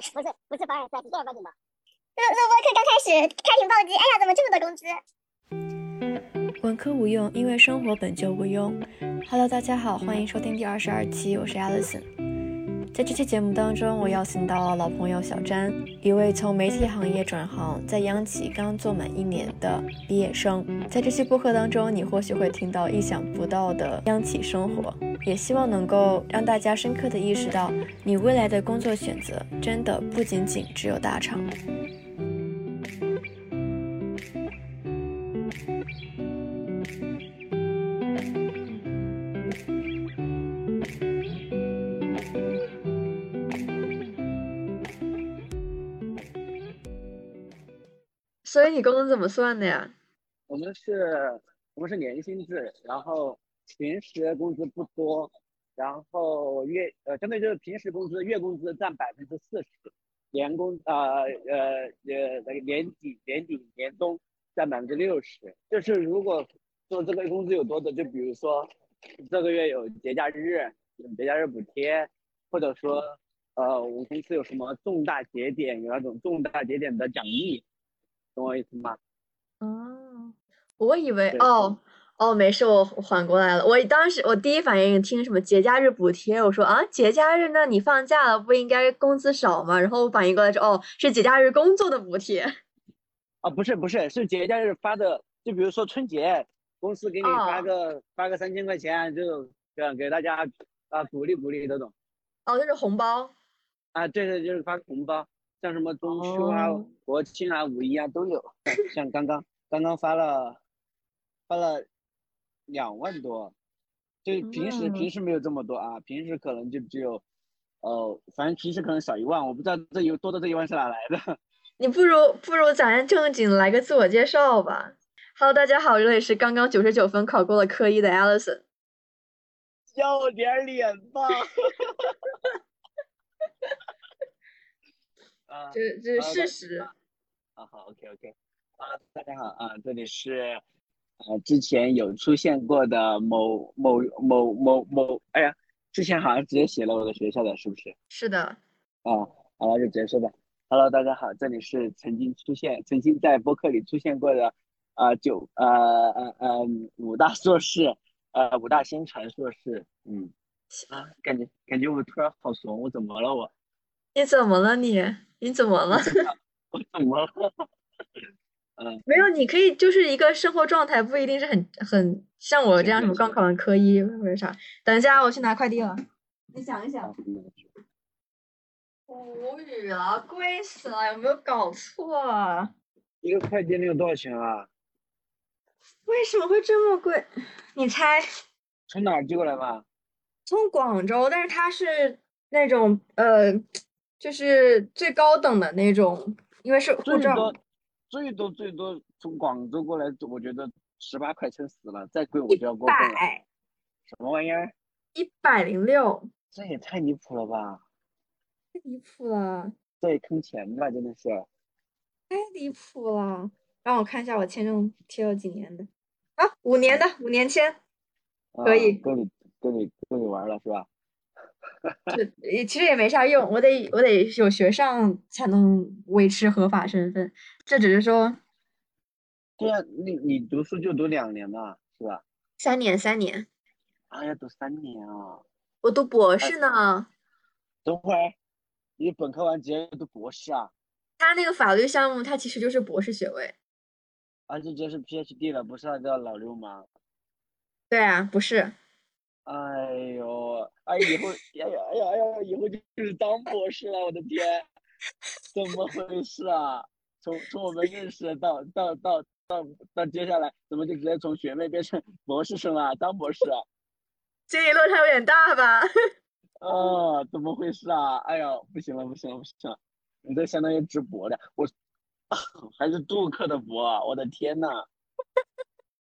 是不是不是凡尔赛，是正儿八经的。录录播课刚开始，开屏暴击，哎呀，怎么这么多工资？文科无用，因为生活本就无用。Hello，大家好，欢迎收听第二十二期，我是 Alison。在这期节目当中，我邀请到了老朋友小詹，一位从媒体行业转行，在央企刚做满一年的毕业生。在这期播客当中，你或许会听到意想不到的央企生活，也希望能够让大家深刻的意识到，你未来的工作选择真的不仅仅只有大厂。所以你工资怎么算的呀？我们是，我们是年薪制，然后平时工资不多，然后月呃，相对就是平时工资月工资占百分之四十，年工呃呃呃那个年底年底年终占百分之六十。就是如果说这个工资有多的，就比如说这个月有节假日，有节假日补贴，或者说呃我们公司有什么重大节点，有那种重大节点的奖励。懂我意思吗？哦，我以为哦哦，没事，我我缓过来了。我当时我第一反应听什么节假日补贴，我说啊，节假日那你放假了不应该工资少吗？然后我反应过来说，哦，是节假日工作的补贴。啊，不是不是，是节假日发的，就比如说春节，公司给你发个发个三千块钱，就这样给大家啊鼓励鼓励这种。哦，就是红包。啊，对对，就是发个红包。像什么中秋啊、国庆啊、五一啊都有，像刚刚刚刚发了发了两万多，就平时平时没有这么多啊，平时可能就只有，呃，反正平时可能少一万，我不知道这有多的这一万是哪来的。你不如不如咱正经来个自我介绍吧。Hello，大家好，这里是刚刚九十九分考过了科一的 Alison。要点脸吧。这这是事实。啊好，OK OK。啊，大家好啊，这里是呃之前有出现过的某某某某某，哎呀，之前好像直接写了我的学校的，是不是？是的。啊，好了，就直接说吧。Hello，大家好，这里是曾经出现、曾经在播客里出现过的啊九呃呃呃五大硕士，呃五大新传硕士。嗯。啊，感觉感觉我突然好怂，我怎么了我？你怎么了你？你怎么了？我怎么了？嗯，没有，你可以就是一个生活状态，不一定是很很像我这样什么刚考完科一或者啥。等一下，我去拿快递了。你想一想。无语了，贵死了，有没有搞错啊？一个快递能有多少钱啊？为什么会这么贵？你猜？从哪寄过来吧？从广州，但是它是那种呃。就是最高等的那种，因为是护照。最多最多从广州过来，我觉得十八块钱死了，再贵我就要过分了。什么玩意儿？一百零六。这也太离谱了吧！太离谱了。这也坑钱吧，真的是。太离谱了！让我看一下我签证贴了几年的。啊，五年的，五年签。可以。够你够你够你玩了是吧？这其实也没啥用，我得我得有学上才能维持合法身份。这只是说，对啊，你你读书就读两年嘛，是吧？三年，三年。啊，要读三年啊！我读博士呢。等会儿，你本科完直接读博士啊？他那个法律项目，他其实就是博士学位。啊，这直接是 PhD 了，不是那个老六吗？对啊，不是。哎呦，哎以后，哎呀哎呀哎呀，以后就是当博士了，我的天，怎么回事啊？从从我们认识到到到到到接下来，怎么就直接从学妹变成博士生了？当博士，这一落差有点大吧？啊，怎么回事啊？哎呀，不行了不行了不行了，你这相当于直博的，我 还是杜克的博，我的天呐，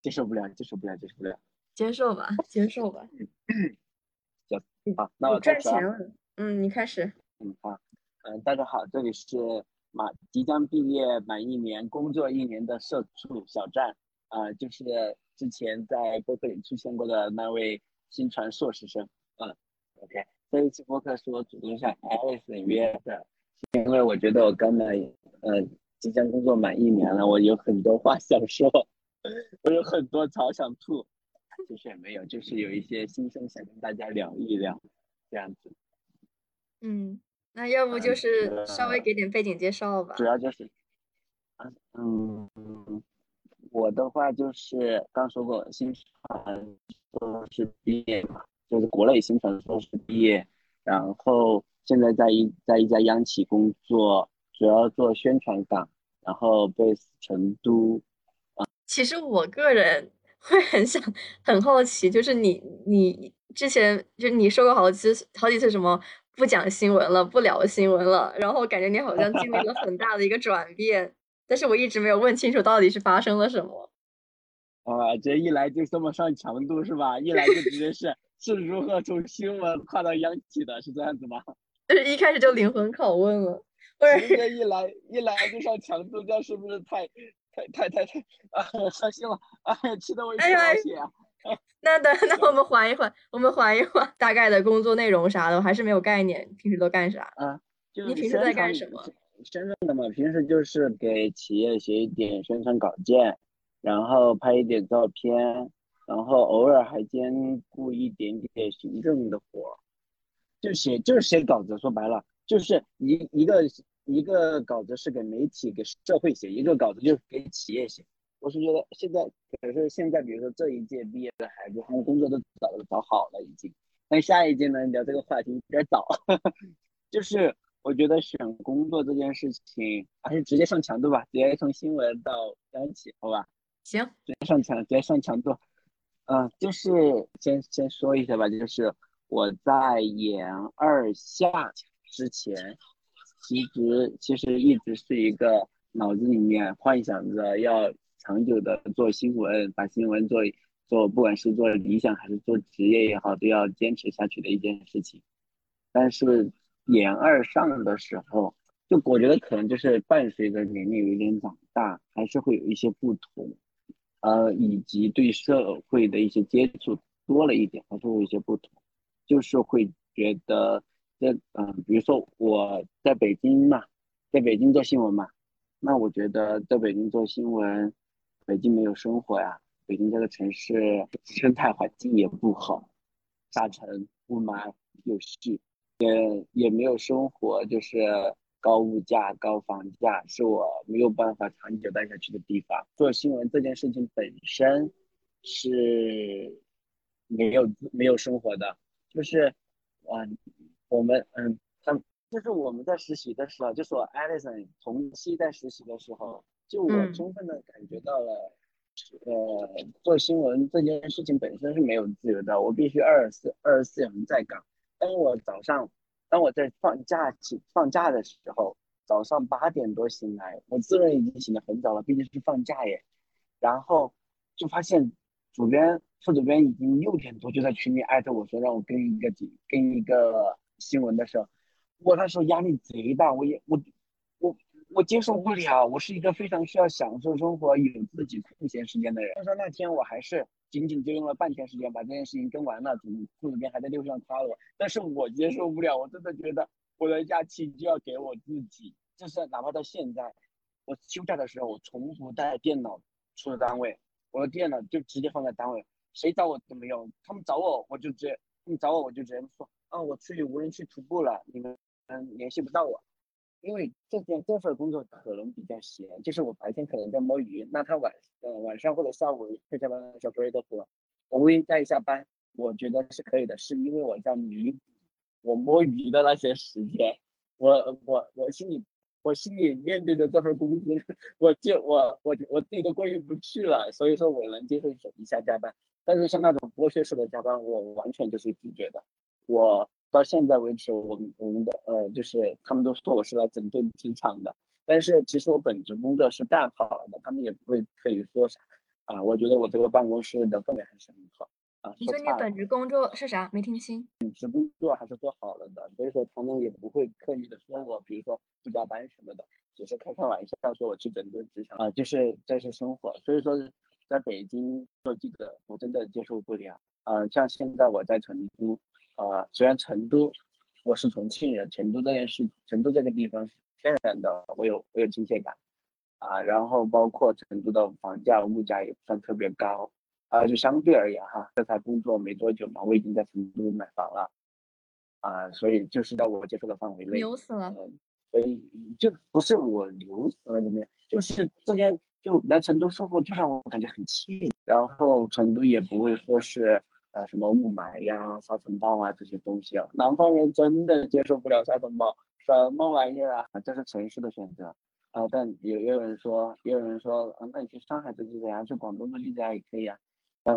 接受不了接受不了接受不了。接受吧，接受吧。行，好，那我赚钱了。嗯，你开始。嗯，好。嗯，大家好，这里是马即将毕业满一年、工作一年的社畜小站，啊，就是之前在播客里出现过的那位新传硕士生。嗯，OK。这一期播客是我主动向 Alice 约的，因为我觉得我刚满呃即将工作满一年了，我有很多话想说，我有很多槽想吐，其实也没有，就是有一些心声想跟大家聊一聊，这样子。嗯，那要不就是稍微给点背景介绍吧。主要就是，嗯，我的话就是刚说过，新传硕士毕业嘛，就是国内新传硕士毕业，然后现在在一在一家央企工作，主要做宣传岗，然后 base 成都。其实我个人会很想很好奇，就是你你之前就你说过好几次好几次什么。不讲新闻了，不聊新闻了，然后感觉你好像经历了 很大的一个转变，但是我一直没有问清楚到底是发生了什么。啊，这一来就这么上强度是吧？一来就直接是是如何从新闻跨到央企的，是这样子吗？就是一开始就灵魂拷问了，直接一来一来就上强度，这样是不是太太太太太啊伤心了？哎呀，气得我一头血啊！那等，那我们缓一缓，我们缓一缓，大概的工作内容啥的，我还是没有概念。平时都干啥？啊，就你平时在干什么？深圳的嘛，平时就是给企业写一点宣传稿件，然后拍一点照片，然后偶尔还兼顾一点点行政的活，就写就是写稿子。说白了，就是一一个一个稿子是给媒体给社会写，一个稿子就是给企业写。我是觉得现在，可是现在，比如说这一届毕业的孩子，他们工作都找找好了已经。但下一届呢，聊这个话题有点早。就是我觉得选工作这件事情，还是直接上强度吧，直接从新闻到央企，好吧？行，直接上强，直接上强度。嗯，就是先先说一下吧，就是我在研二下之前，其实其实一直是一个脑子里面幻想着要。长久的做新闻，把新闻做做，不管是做理想还是做职业也好，都要坚持下去的一件事情。但是研二上的时候，就我觉得可能就是伴随着年龄有点长大，还是会有一些不同，呃，以及对社会的一些接触多了一点，还是会有一些不同，就是会觉得这嗯，比如说我在北京嘛，在北京做新闻嘛，那我觉得在北京做新闻。北京没有生活呀，北京这个城市生态环境也不好，沙尘、雾霾又细，也也没有生活，就是高物价、高房价，是我没有办法长久待下去的地方。做新闻这件事情本身是没有没有生活的，就是，嗯，我们嗯，他就是我们在实习的时候，就是我 Alison 同期在实习的时候。就我充分的感觉到了，呃，做新闻这件事情本身是没有自由的，我必须二十四二十四小时在岗。当我早上，当我在放假起放假的时候，早上八点多醒来，我自认已经醒得很早了，毕竟是放假耶。然后就发现主编、副主编已经六点多就在群里艾特我说让我跟一个跟一个新闻的时候，我那时候压力贼大，我也我。我我接受不了，我是一个非常需要享受生活、有自己空闲时间的人。但是那天我还是仅仅就用了半天时间把这件事情跟完了，副主编还在六上夸我，但是我接受不了，我真的觉得我的假期就要给我自己，就是哪怕到现在，我休假的时候我从不带电脑出单位，我的电脑就直接放在单位，谁找我都没用，他们找我我就直接，他们找我我就直接说，啊，我去无人区徒步了，你们嗯联系不到我。因为这件这份工作可能比较闲，就是我白天可能在摸鱼，那他晚呃晚上或者下午会加班小哥的活，我会在一下班，我觉得是可以的，是因为我在弥补我摸鱼的那些时间，我我我心里我心里面对的这份工资，我就我我我自己都过意不去了，所以说我能接受一下加班，但是像那种剥削式的加班，我完全就是拒绝的，我。到现在为止，我们我们的呃，就是他们都说我是来整顿职场的，但是其实我本职工作是干好了的，他们也不会可以说啥啊。我觉得我这个办公室的氛围还是很好啊。你说你本职工作是啥？没听清。本职工作还是做好了的，所以说他们也不会刻意的说我，比如说不加班什么的，只是开开玩笑说我去整顿职场啊，就是这是生活。所以说在北京做记者，我真的接受不了啊。像现在我在成都。啊，虽然成都我是重庆人，成都这件事，成都这个地方天然的我有我有亲切感啊。然后包括成都的房价物价也不算特别高啊，就相对而言哈，这才工作没多久嘛，我已经在成都买房了啊，所以就是在我接受的范围内。牛死了。所以就不是我牛死了怎么样，就是这些就来成都生活就让我感觉很惬意，然后成都也不会说是。啊，什么雾霾呀、沙尘暴啊这些东西啊，南方人真的接受不了沙尘暴，什么玩意儿啊？这是城市的选择啊。但也有人说，也有人说，啊，那你去上海这地呀，去广东这地呀也可以啊。但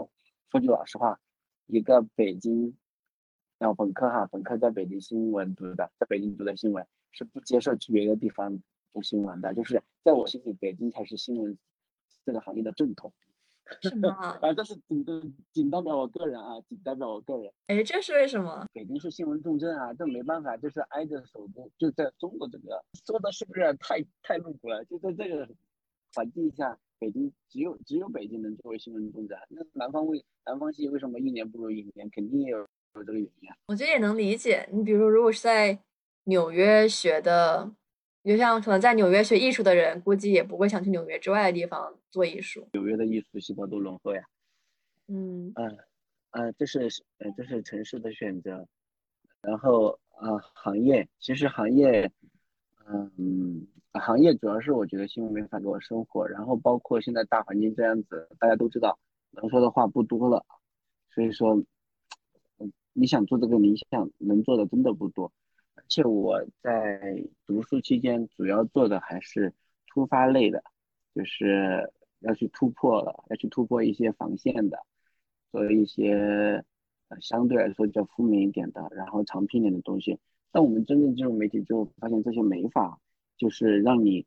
说句老实话，一个北京，然后本科哈，本科在北京新闻读的，在北京读的新闻是不接受去别的地方读新闻的，就是在我心里，北京才是新闻这个行业的正统。什么？啊，这是仅仅代表我个人啊，仅代表我个人。哎，这是为什么？北京是新闻重镇啊，这没办法，就是挨着首都，就在中国这个说的是不是太太露骨了？就在这个环境下，北京只有只有北京能作为新闻重镇。那南方为南方系为什么一年不如一年？肯定也有有这个原因啊。我觉得也能理解。你比如说，如果是在纽约学的。就像可能在纽约学艺术的人，估计也不会想去纽约之外的地方做艺术。纽约的艺术细胞都浓厚呀。嗯嗯呃，这是呃这是城市的选择。然后啊，行业其实行业，嗯，行业主要是我觉得新闻没法给我生活。然后包括现在大环境这样子，大家都知道，能说的话不多了。所以说，嗯，你想做这个，你想能做的真的不多。而且我在读书期间主要做的还是突发类的，就是要去突破了，要去突破一些防线的，做一些呃相对来说比较负面一点的，然后长篇一点的东西。但我们真正进入媒体之后，发现这些没法，就是让你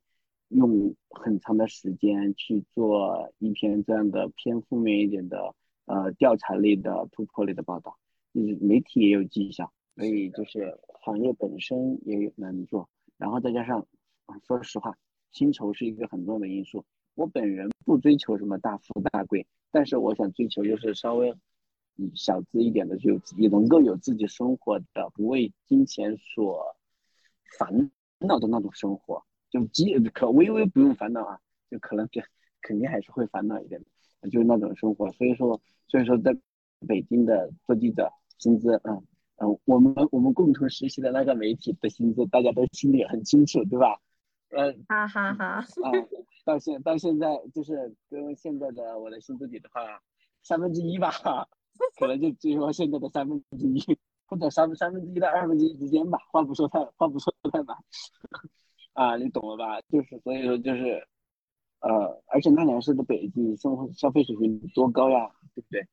用很长的时间去做一篇这样的偏负面一点的呃调查类的突破类的报道，就是媒体也有迹象。所以就是行业本身也有难做，然后再加上，啊，说实话，薪酬是一个很重要的因素。我本人不追求什么大富大贵，但是我想追求就是稍微，小资一点的，就也能够有自己生活的，不为金钱所烦恼的那种生活，就几可微微不用烦恼啊，就可能就肯定还是会烦恼一点的，就是那种生活。所以说，所以说在北京的做记者薪资，嗯。嗯，我们我们共同实习的那个媒体的薪资，大家都心里很清楚，对吧？嗯，哈哈哈。啊，到现到现在就是跟现在的我的薪资比的话，三分之一吧，可能就只有现在的三分之一，或者三三分之一到二分之一之间吧。话不说太话不说太满，啊，你懂了吧？就是所以说就是，呃，而且那年是的北京生活消费水平多高呀，对不对？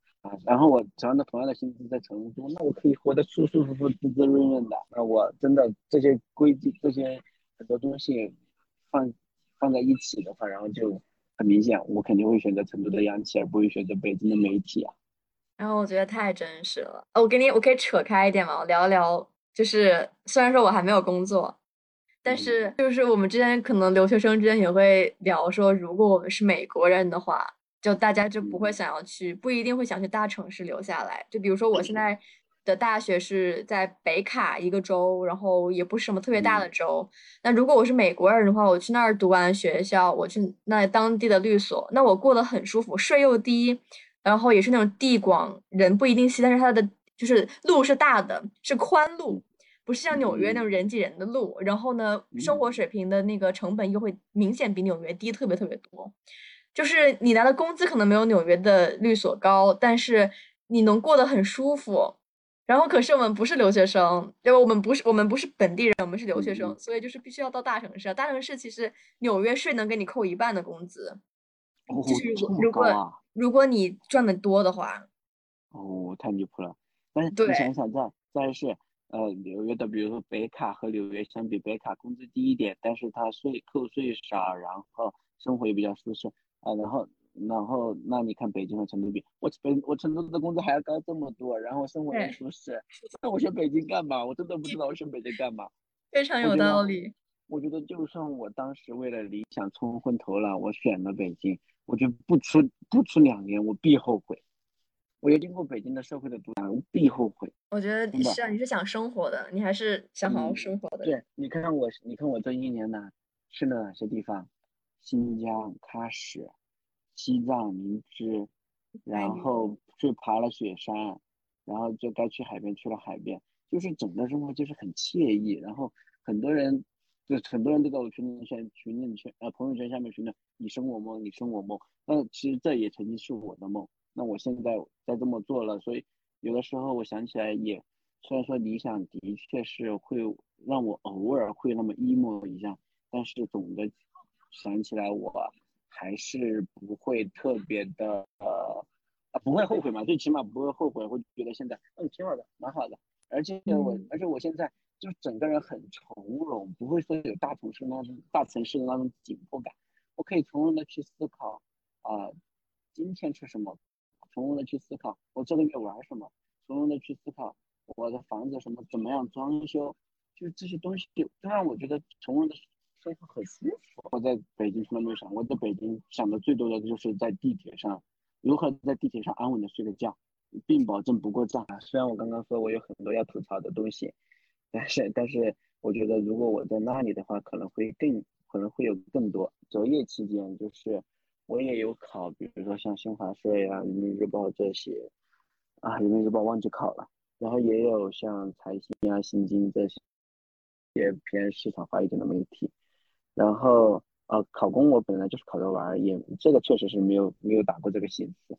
然后我只要那同样的薪资在成都，那我可以活得舒舒服服、滋滋润润的。那我真的这些规矩、这些很多东西放放在一起的话，然后就很明显，我肯定会选择成都的央企，而不会选择北京的媒体啊。然后我觉得太真实了。我给你，我可以扯开一点嘛？我聊一聊，就是虽然说我还没有工作，但是就是我们之间可能留学生之间也会聊说，如果我们是美国人的话。就大家就不会想要去，不一定会想去大城市留下来。就比如说我现在的大学是在北卡一个州，然后也不是什么特别大的州。那如果我是美国人的话，我去那儿读完学校，我去那当地的律所，那我过得很舒服，税又低，然后也是那种地广人不一定稀，但是它的就是路是大的，是宽路，不是像纽约那种人挤人的路。然后呢，生活水平的那个成本又会明显比纽约低特别特别多。就是你拿的工资可能没有纽约的律所高，但是你能过得很舒服。然后可是我们不是留学生，因为我们不是我们不是本地人，我们是留学生，所以就是必须要到大城市。大城市其实纽约税能给你扣一半的工资，就是如果如果你赚的多的话。哦，太离谱了！但是你想想，在在是呃纽约的，比如说北卡和纽约相比，北卡工资低一点，但是它税扣税少，然后生活也比较舒适。啊，然后，然后，那你看北京和成都比，我北我成都的工资还要高这么多，然后生活也舒适，那我选北京干嘛？我真的不知道我选北京干嘛。非常有道理。我觉得就算我当时为了理想冲昏头了，我选了北京，我觉得不出不出两年我必后悔。我要经过北京的社会的毒打，我必后悔。我觉得是啊，你是想生活的，你还是想好好嗯生活的。对，你看我，你看我这一年呢，去了哪些地方？新疆、喀什、西藏、林芝，然后去爬了雪山，然后就该去海边去了海边，就是整个生活就是很惬意。然后很多人，就很多人都在我群里圈群里圈呃朋友圈下面评论你生我梦，你生我梦。那其实这也曾经是我的梦。那我现在在这么做了，所以有的时候我想起来也，虽然说理想的确是会让我偶尔会那么 emo 一下，但是总的想起来我还是不会特别的呃啊不会后悔嘛，最起码不会后悔，会觉得现在嗯挺好的，蛮好的。而且我、嗯而且我现在就整个人很从容，不会说有大城市那种大城市的那种紧迫感，我可以从容的去思考啊、今天吃什么，从容的去思考我这个月玩什么，从容的去思考我的房子什么怎么样装修，就是这些东西都让我觉得从容的很舒服。我在北京从来没有想，我在北京想的最多的就是在地铁上如何在地铁上安稳的睡个觉，并保证不过站。虽然我刚刚说我有很多要吐槽的东西，但是但是我觉得如果我在那里的话，可能会更可能会有更多。择业期间就是我也有考，比如说像新华社呀、人民日报这些，啊，人民日报忘记考了，然后也有像财新啊、新京这些也偏市场化一点的媒体，然后呃，考公我本来就是考着玩儿，也这个确实是没有没有打过这个心思，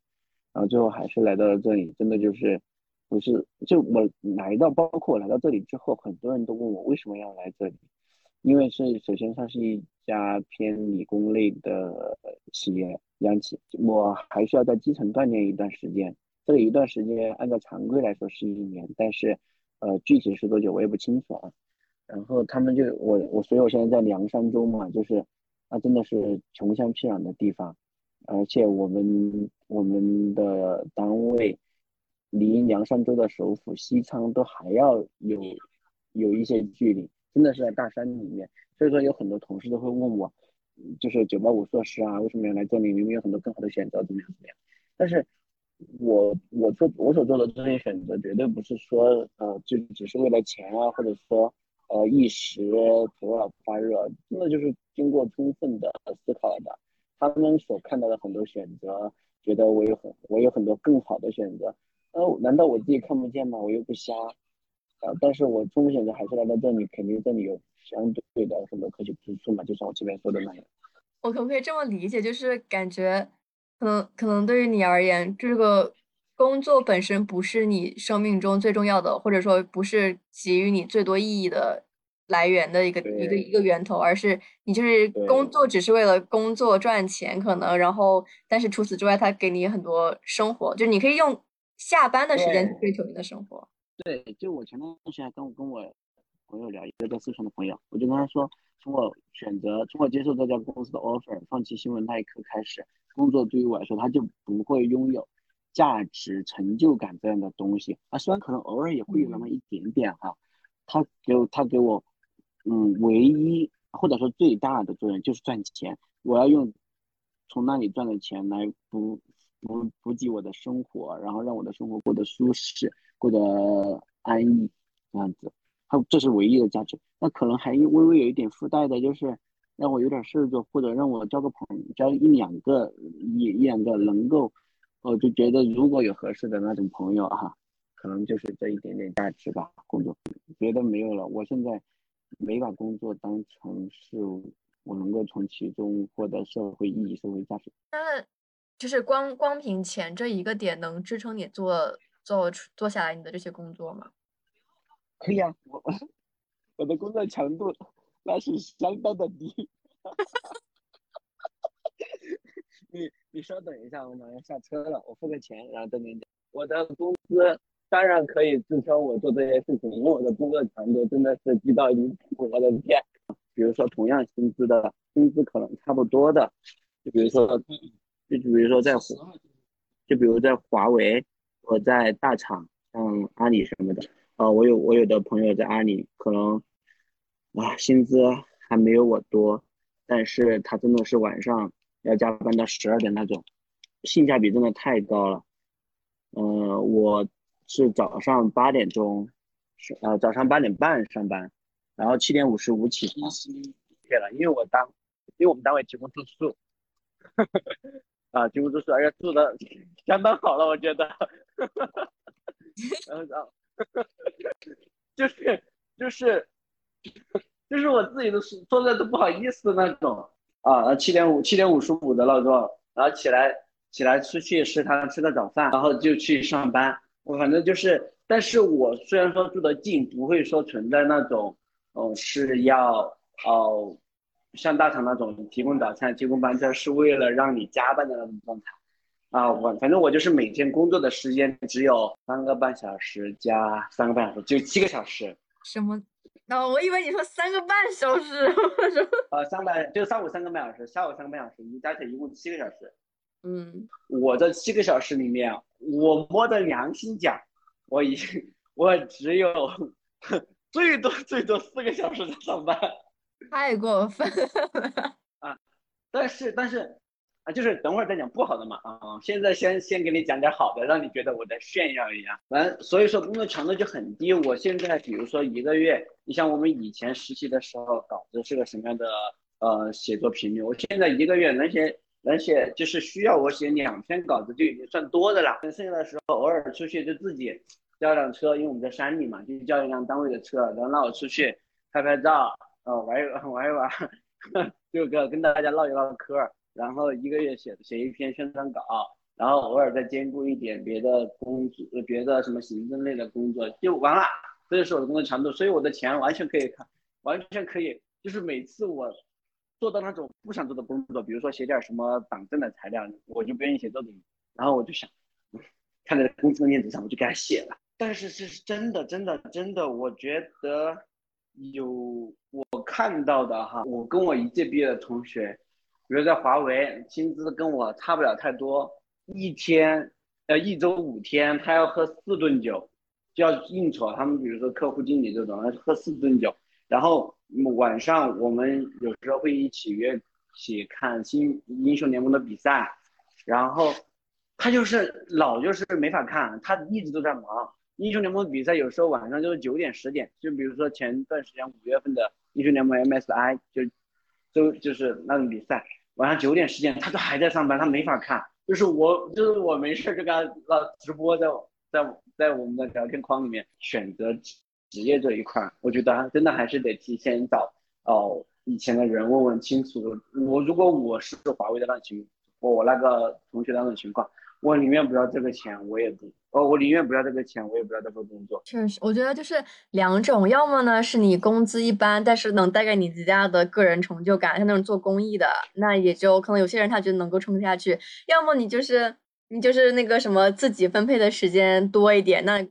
然后最后还是来到了这里，真的就是不是就我来到，包括我来到这里之后，很多人都问我为什么要来这里，因为是首先它是一家偏理工类的企业央企，我还需要在基层锻炼一段时间，这个一段时间按照常规来说是一年，但是呃具体是多久我也不清楚啊。然后他们就我我，所以我现在在凉山州嘛，就是那真的是穷乡僻壤的地方，而且我们我们的单位离凉山州的首府西昌都还要有有一些距离，真的是在大山里面，所以说有很多同事都会问我，就是九八五硕士啊，为什么要来这里？明明有很多更好的选择，怎么样怎么样？但是我我做我所做的这些选择，绝对不是说呃就只是为了钱啊，或者说。呃，一时头脑发热，真的就是经过充分的思考的。他们所看到的很多选择，觉得我有很我有很多更好的选择，呃，难道我自己看不见吗？我又不瞎，呃，但是我终极选择还是来到这里，肯定这里有相对的很多可取之处嘛，就像我前面说的那样。我可不可以这么理解？就是感觉，可能可能对于你而言，这个工作本身不是你生命中最重要的，或者说不是给予你最多意义的来源的一个一个一个源头，而是你就是工作只是为了工作赚钱，可能然后但是除此之外，它给你很多生活，就是你可以用下班的时间去追求你的生活。对，就我前段时间跟我跟我朋友聊，一个在四川的朋友，我就跟他说，从我选择从我接受这家公司的 offer，放弃新闻那一刻开始，工作对于我来说，他就不会拥有。价值、成就感这样的东西啊，虽然可能偶尔也会有那么一点点哈，他给我他给我，嗯，唯一或者说最大的作用就是赚钱，我要用从那里赚的钱来补补补给我的生活，然后让我的生活过得舒适，过得安逸这样子，它这是唯一的价值。那可能还微微有一点附带的就是让我有点事儿做，或者让我交个朋友，交一两个一一两个能够。我就觉得如果有合适的那种朋友啊，可能就是这一点点价值吧。工作别的没有了，我现在没把工作当成是我能够从其中获得社会意义、社会价值。那就是光光凭钱这一个点能支撑你做做做下来你的这些工作吗？可以啊，我 我的工作强度那是相当的低。你你稍等一下，我马上下车了，我付个钱，然后等你。我的工资当然可以支撑我做这些事情，因为我的工作强度真的是低到离谱，我的天！比如说同样薪资的，薪资可能差不多的，就比如说，就比如说在，就比如在华为，我在大厂，像阿里什么的，呃，我有我有的朋友在阿里，可能啊薪资还没有我多，但是他真的是晚上。要加班到十二点那种，性价比真的太高了。嗯，我是早上八点钟，是呃早上八点半上班，然后七点五十五起床。对了，因为我单，因为我们单位提供住宿，啊，提供住宿，而且住的相当好了，我觉得。然后，就是就是 就是我自己都是说的都不好意思那种啊，七点五七点五十五的闹钟，然后起来起来出去食堂吃个早饭，然后就去上班。我反正就是，但是我虽然说住得近，不会说存在那种，哦是要哦像大厂那种提供早餐、提供班车是为了让你加班的那种状态。啊，我反正我就是每天工作的时间只有三个半小时加三个半小时，就七个小时。什么？哦，我以为你说三个半小时。我说，呃，三半就上午三个半小时，下午三个半小时，你加起来一共七个小时。嗯，我这七个小时里面，我摸着良心讲，我已经我只有 最多最多四个小时在上班。太过分了。啊，但是但是。就是等会儿再讲不好的嘛，啊，现在先先给你讲点好的，让你觉得我在炫耀一样。完，所以说工作强度就很低。我现在比如说一个月，你像我们以前实习的时候，稿子是个什么样的呃写作频率？我现在一个月能写能写，就是需要我写两篇稿子就已经算多的了。剩下的时候偶尔出去就自己叫辆车，因为我们在山里嘛，就叫一辆单位的车，然后让我出去拍拍照，呃玩一 玩一玩，就跟跟大家唠一唠嗑。然后一个月写写一篇宣传稿，然后偶尔再兼顾一点别的工作，别的什么行政类的工作就完了。这就是我的工作强度，所以我的钱完全可以看，完全可以，就是每次我做到那种不想做的工作，比如说写点什么党政的材料，我就不愿意写这种，然后我就想，看在公司的面子上，我就给他写了。但是这是真的，真的，真的，我觉得有我看到的哈，我跟我一届毕业的同学。比如在华为，薪资跟我差不了太多，一天，呃，一周五天，他要喝四顿酒，就要应酬他们，比如说客户经理这种，喝四顿酒，然后晚上我们有时候会一起约一起看新英雄联盟的比赛，然后他就是老就是没法看，他一直都在忙。英雄联盟比赛有时候晚上就是九点十点，就比如说前段时间五月份的英雄联盟 MSI 就都就是那种比赛。晚上九点十点，他都还在上班，他没法看。就是我，就是我没事就跟他直播，在在在我们的聊天框里面选择职业这一块，我觉得真的还是得提前找哦以前的人问问清楚。我如果我是华为的那情，我那个同学那种情况。我宁愿不要这个钱，我也不哦，我宁愿不要这个钱，我也不要这份工作。确实，我觉得就是两种，要么呢是你工资一般，但是能带给你极大的个人成就感，像那种做公益的，那也就可能有些人他觉得能够撑下去；要么你就是你就是那个什么自己分配的时间多一点，那。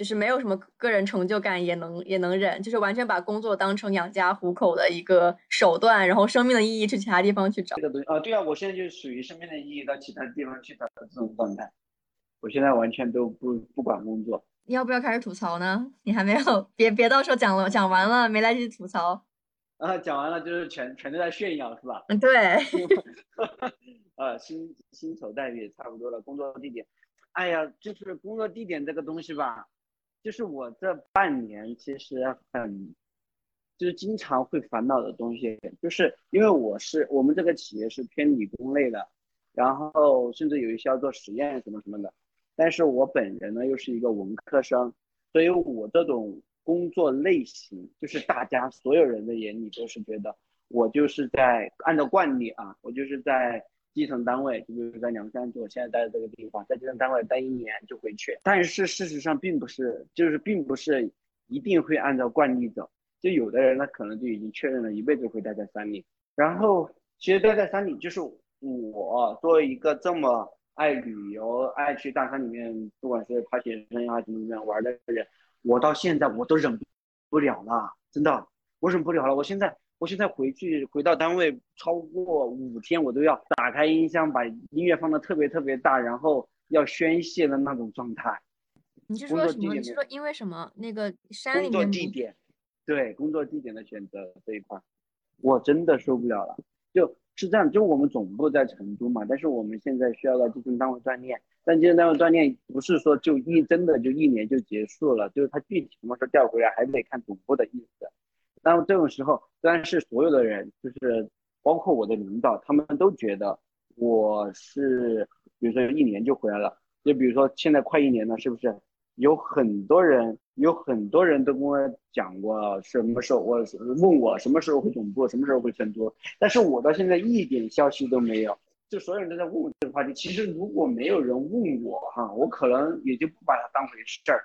就是没有什么个人成就感，也能也能忍，就是完全把工作当成养家糊口的一个手段，然后生命的意义去其他地方去找。这个东西啊，对啊，我现在就是属于生命的意义到其他地方去找的这种状态。我现在完全都不不管工作。你要不要开始吐槽呢？你还没有，别别到时候讲了讲完了没来得及吐槽。啊，讲完了就是全全都在炫耀是吧？嗯，对。呃，薪薪酬待遇也差不多了，工作地点，哎呀，就是工作地点这个东西吧。就是我这半年其实很，就是经常会烦恼的东西，就是因为我是我们这个企业是偏理工类的，然后甚至有一些要做实验什么什么的，但是我本人呢又是一个文科生，所以我这种工作类型，就是大家所有人的眼里都是觉得我就是在按照惯例啊，我就是在。基层单位，就比如在凉山，就我现在待的这个地方，在基层单位待一年就回去。但是事实上并不是，就是并不是一定会按照惯例走。就有的人他可能就已经确认了一辈子会待在山里。然后其实待在山里，就是我作为一个这么爱旅游、爱去大山里面，不管是爬雪山呀、怎么怎么样玩的人，我到现在我都忍不了了，真的，我忍不了了。我现在。我现在回去回到单位超过五天，我都要打开音箱，把音乐放的特别特别大，然后要宣泄的那种状态。你是说什么？你是说因为什么？那个山里面。工作地点，对工作地点的选择这一块，我真的受不了了。就是这样，就我们总部在成都嘛，但是我们现在需要到基层单位锻炼，但基层单位锻炼不是说就一真的就一年就结束了，就是他具体什么时候调回来还得看总部的意思。那么这种时候，虽然是所有的人，就是包括我的领导，他们都觉得我是，比如说一年就回来了，就比如说现在快一年了，是不是？有很多人，有很多人都跟我讲过什么时候，我问我什么时候回总部，什么时候回成都，但是我到现在一点消息都没有。就所有人都在问我这个话题，其实如果没有人问我哈，我可能也就不把它当回事儿。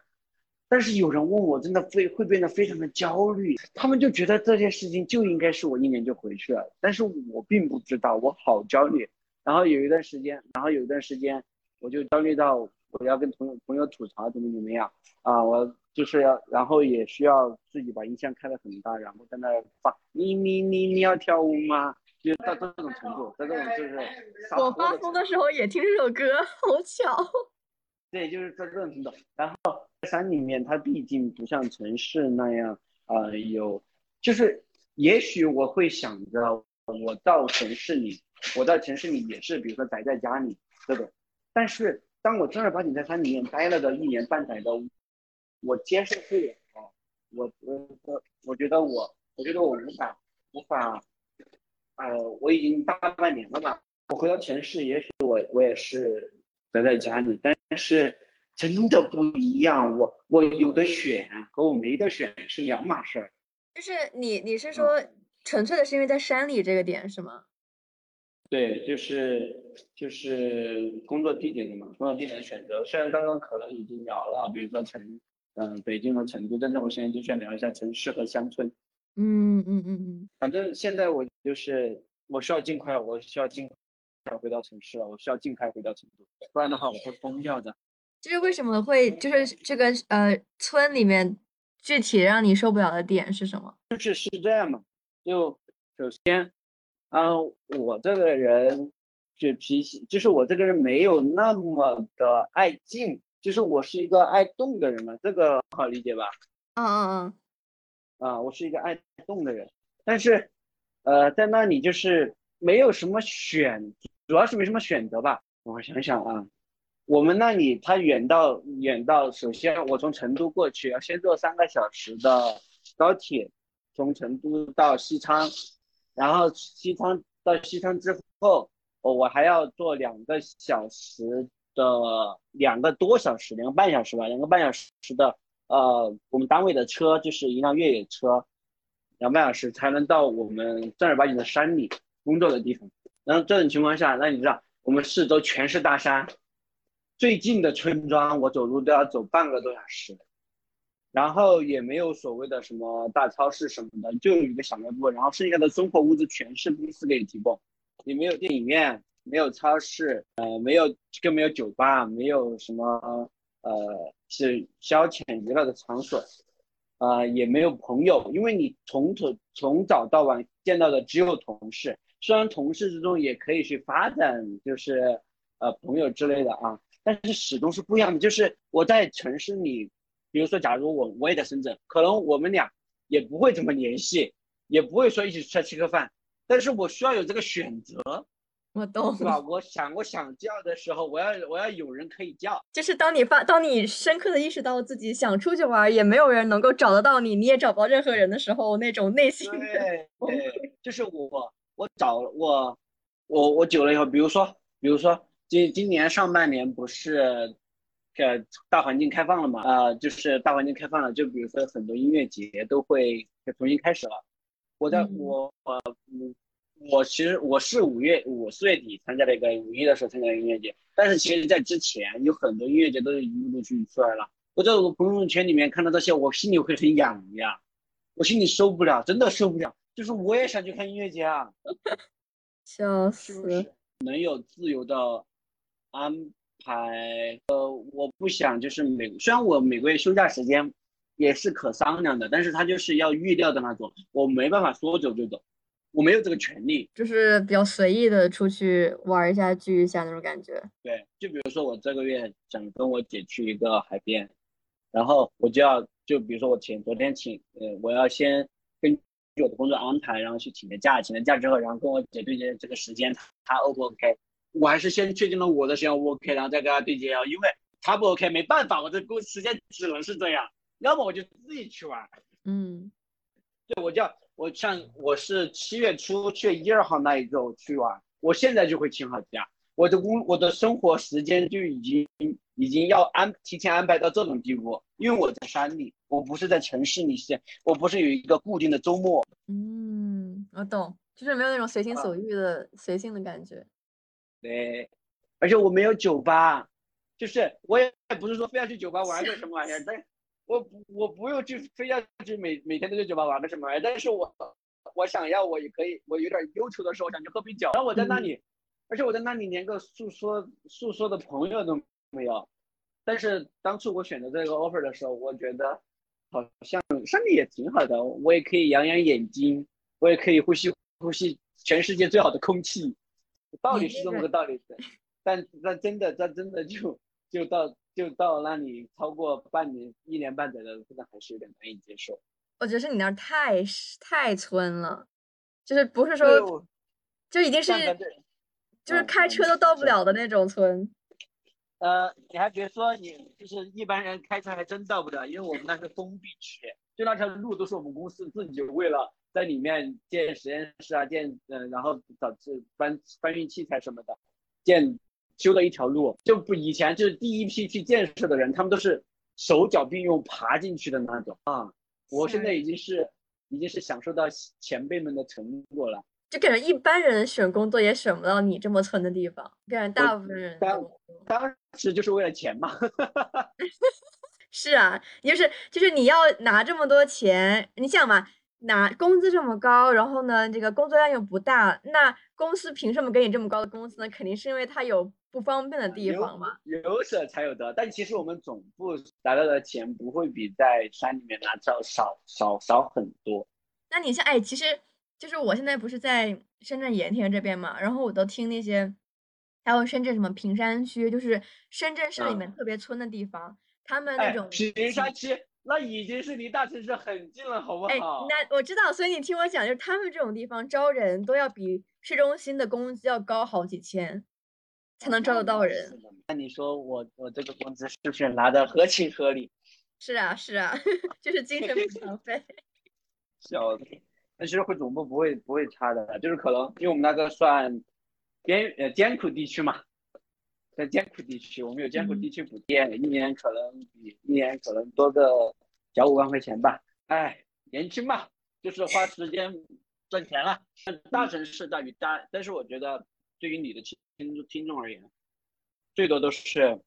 但是有人问我，真的会会变得非常的焦虑。他们就觉得这件事情就应该是我一年就回去了，但是我并不知道，我好焦虑。然后有一段时间，然后有一段时间，我就焦虑到我要跟朋友朋友吐槽怎么怎么样啊，我就是要，然后也需要自己把音箱开得很大，然后在那发你你你你要跳舞吗？就到这种程度，在这种就是我发疯的时候也听这首歌，好巧。对，就是在这种。然后山里面，它毕竟不像城市那样，呃，有，就是也许我会想着，我到城市里，我到城市里也是，比如说宅在家里这种。但是当我正儿八经在山里面待了的一年半载的，我接受不了，我我我我觉得我，我觉得我无法无法，呃，我已经大半年了吧，我回到城市，也许我我也是。宅在家里，但是真的不一样。我我有的选和我没得选是两码事儿。就是你你是说纯粹的是因为在山里这个点是吗？对，就是就是工作地点的嘛，工作地点的选择。虽然刚刚可能已经聊了，比如说成嗯北京和成都，但是我现在就想聊一下城市和乡村。嗯嗯嗯嗯。反正现在我就是我需要尽快，我需要尽。要回到城市了，我需要尽快回到成都，不然的话我会疯掉的。就是为什么会，就是这个呃村里面具体让你受不了的点是什么？就是是这样嘛，就首先，嗯，我这个人就脾气，就是我这个人没有那么的爱静，就是我是一个爱动的人嘛，这个好理解吧？嗯嗯嗯。啊，我是一个爱动的人，但是，呃，在那里就是没有什么选。主要是没什么选择吧，我想想啊，我们那里它远到远到，首先我从成都过去要先坐三个小时的高铁，从成都到西昌，然后西昌到西昌之后，我我还要坐两个小时的两个多小时，两个半小时吧，两个半小时的呃我们单位的车就是一辆越野车，两个半小时才能到我们正儿八经的山里工作的地方。然后这种情况下，那你知道我们四周全是大山，最近的村庄我走路都要走半个多小时，然后也没有所谓的什么大超市什么的，就有一个小卖部，然后剩下的生活物资全是公司给你提供，也没有电影院，没有超市，呃，没有更没有酒吧，没有什么呃是消遣娱乐的场所，呃，也没有朋友，因为你从头从早到晚见到的只有同事。虽然同事之中也可以去发展，就是呃朋友之类的啊，但是始终是不一样的。就是我在城市里，比如说，假如我我也在深圳，可能我们俩也不会怎么联系，也不会说一起出来吃个饭，但是我需要有这个选择，我懂，是吧？我想我想叫的时候，我要我要有人可以叫。就是当你发，当你深刻的意识到自己想出去玩，也没有人能够找得到你，你也找不到任何人的时候，那种内心的对对，就是我。我找我，我我久了以后，比如说，比如说今今年上半年不是，呃，大环境开放了嘛？呃，就是大环境开放了，就比如说很多音乐节都会重新开始了。我在我我我其实我是五月五四月底参加了一个五一的时候参加的音乐节，但是其实在之前有很多音乐节都已经陆续出来了。我在我朋友圈里面看到这些，我心里会很痒呀，我心里受不了，真的受不了。就是我也想去看音乐节啊，笑死！能有自由的安排，呃，我不想就是每虽然我每个月休假时间也是可商量的，但是他就是要预料的那种，我没办法说走就走，我没有这个权利，就是比较随意的出去玩一下聚一下那种感觉。对，就比如说我这个月想跟我姐去一个海边，然后我就要就比如说我请昨天请，呃，我要先跟。我的工作安排，然后去请个假，请了假之后，然后跟我姐对接这个时间，她 O 不 OK？我还是先确定了我的时间 OK，然后再跟她对接啊，因为她不 OK 没办法，我这工时间只能是这样，要么我就自己去玩。嗯，对我叫我像我是七月初七月一二号那一周去玩，我现在就会请好假，我的工我的生活时间就已经已经要安提前安排到这种地步，因为我在山里，我不是在城市里现，我不是有一个固定的周末。嗯，我懂，就是没有那种随心所欲的随性的感觉。对，而且我没有酒吧，就是我也不是说非要去酒吧玩个什么玩意儿，但我我不用去非要去每每天都去酒吧玩个什么玩意儿，但是我我想要我也可以，我有点忧愁的时候想去喝杯酒，然后我在那里，而且我在那里连个诉说诉说的朋友都没有，但是当初我选择这个 offer 的时候，我觉得好像山里也挺好的，我也可以养养眼睛，我也可以呼吸呼吸全世界最好的空气。道理是这么个道理的，但但真的，但真的就就到就到那里超过半年、一年半载的，真的还是有点难以接受。我觉得是你那儿太太村了，就是不是说就已经是就是开车都到不了的那种村。呃，你还别说，你就是一般人开车还真到不了，因为我们那是封闭区，就那条路都是我们公司自己为了。在里面建实验室啊，建嗯，然后导致搬搬运器材什么的，建修了一条路，就不以前就是第一批去建设的人，他们都是手脚并用爬进去的那种啊。我现在已经是已经是享受到前辈们的成果了，就感觉一般人选工作也选不到你这么村的地方，感觉大部分人当当时就是为了钱嘛。是啊，就是就是你要拿这么多钱，你想嘛。拿工资这么高，然后呢，这个工作量又不大，那公司凭什么给你这么高的工资呢？肯定是因为它有不方便的地方嘛。有舍才有得，但其实我们总部拿到的钱不会比在山里面拿到少少少很多。那你像哎，其实就是我现在不是在深圳盐田这边嘛，然后我都听那些，还有深圳什么坪山区，就是深圳市里面特别村的地方，他们那种坪山区。那已经是离大城市很近了，好不好？哎，那我知道，所以你听我讲，就是他们这种地方招人都要比市中心的工资要高好几千，才能招得到人。那你说我我这个工资是不是拿的合情合理？是啊是啊，就是精神补偿费。笑死！那其实会总部不会不会差的，就是可能因为我们那个算边呃艰苦地区嘛。在艰苦地区，我们有艰苦地区补贴，一年可能比一年可能多个小五万块钱吧。哎，年轻嘛，就是花时间赚钱了。大城市大于大，但是我觉得对于你的听听众而言，最多都是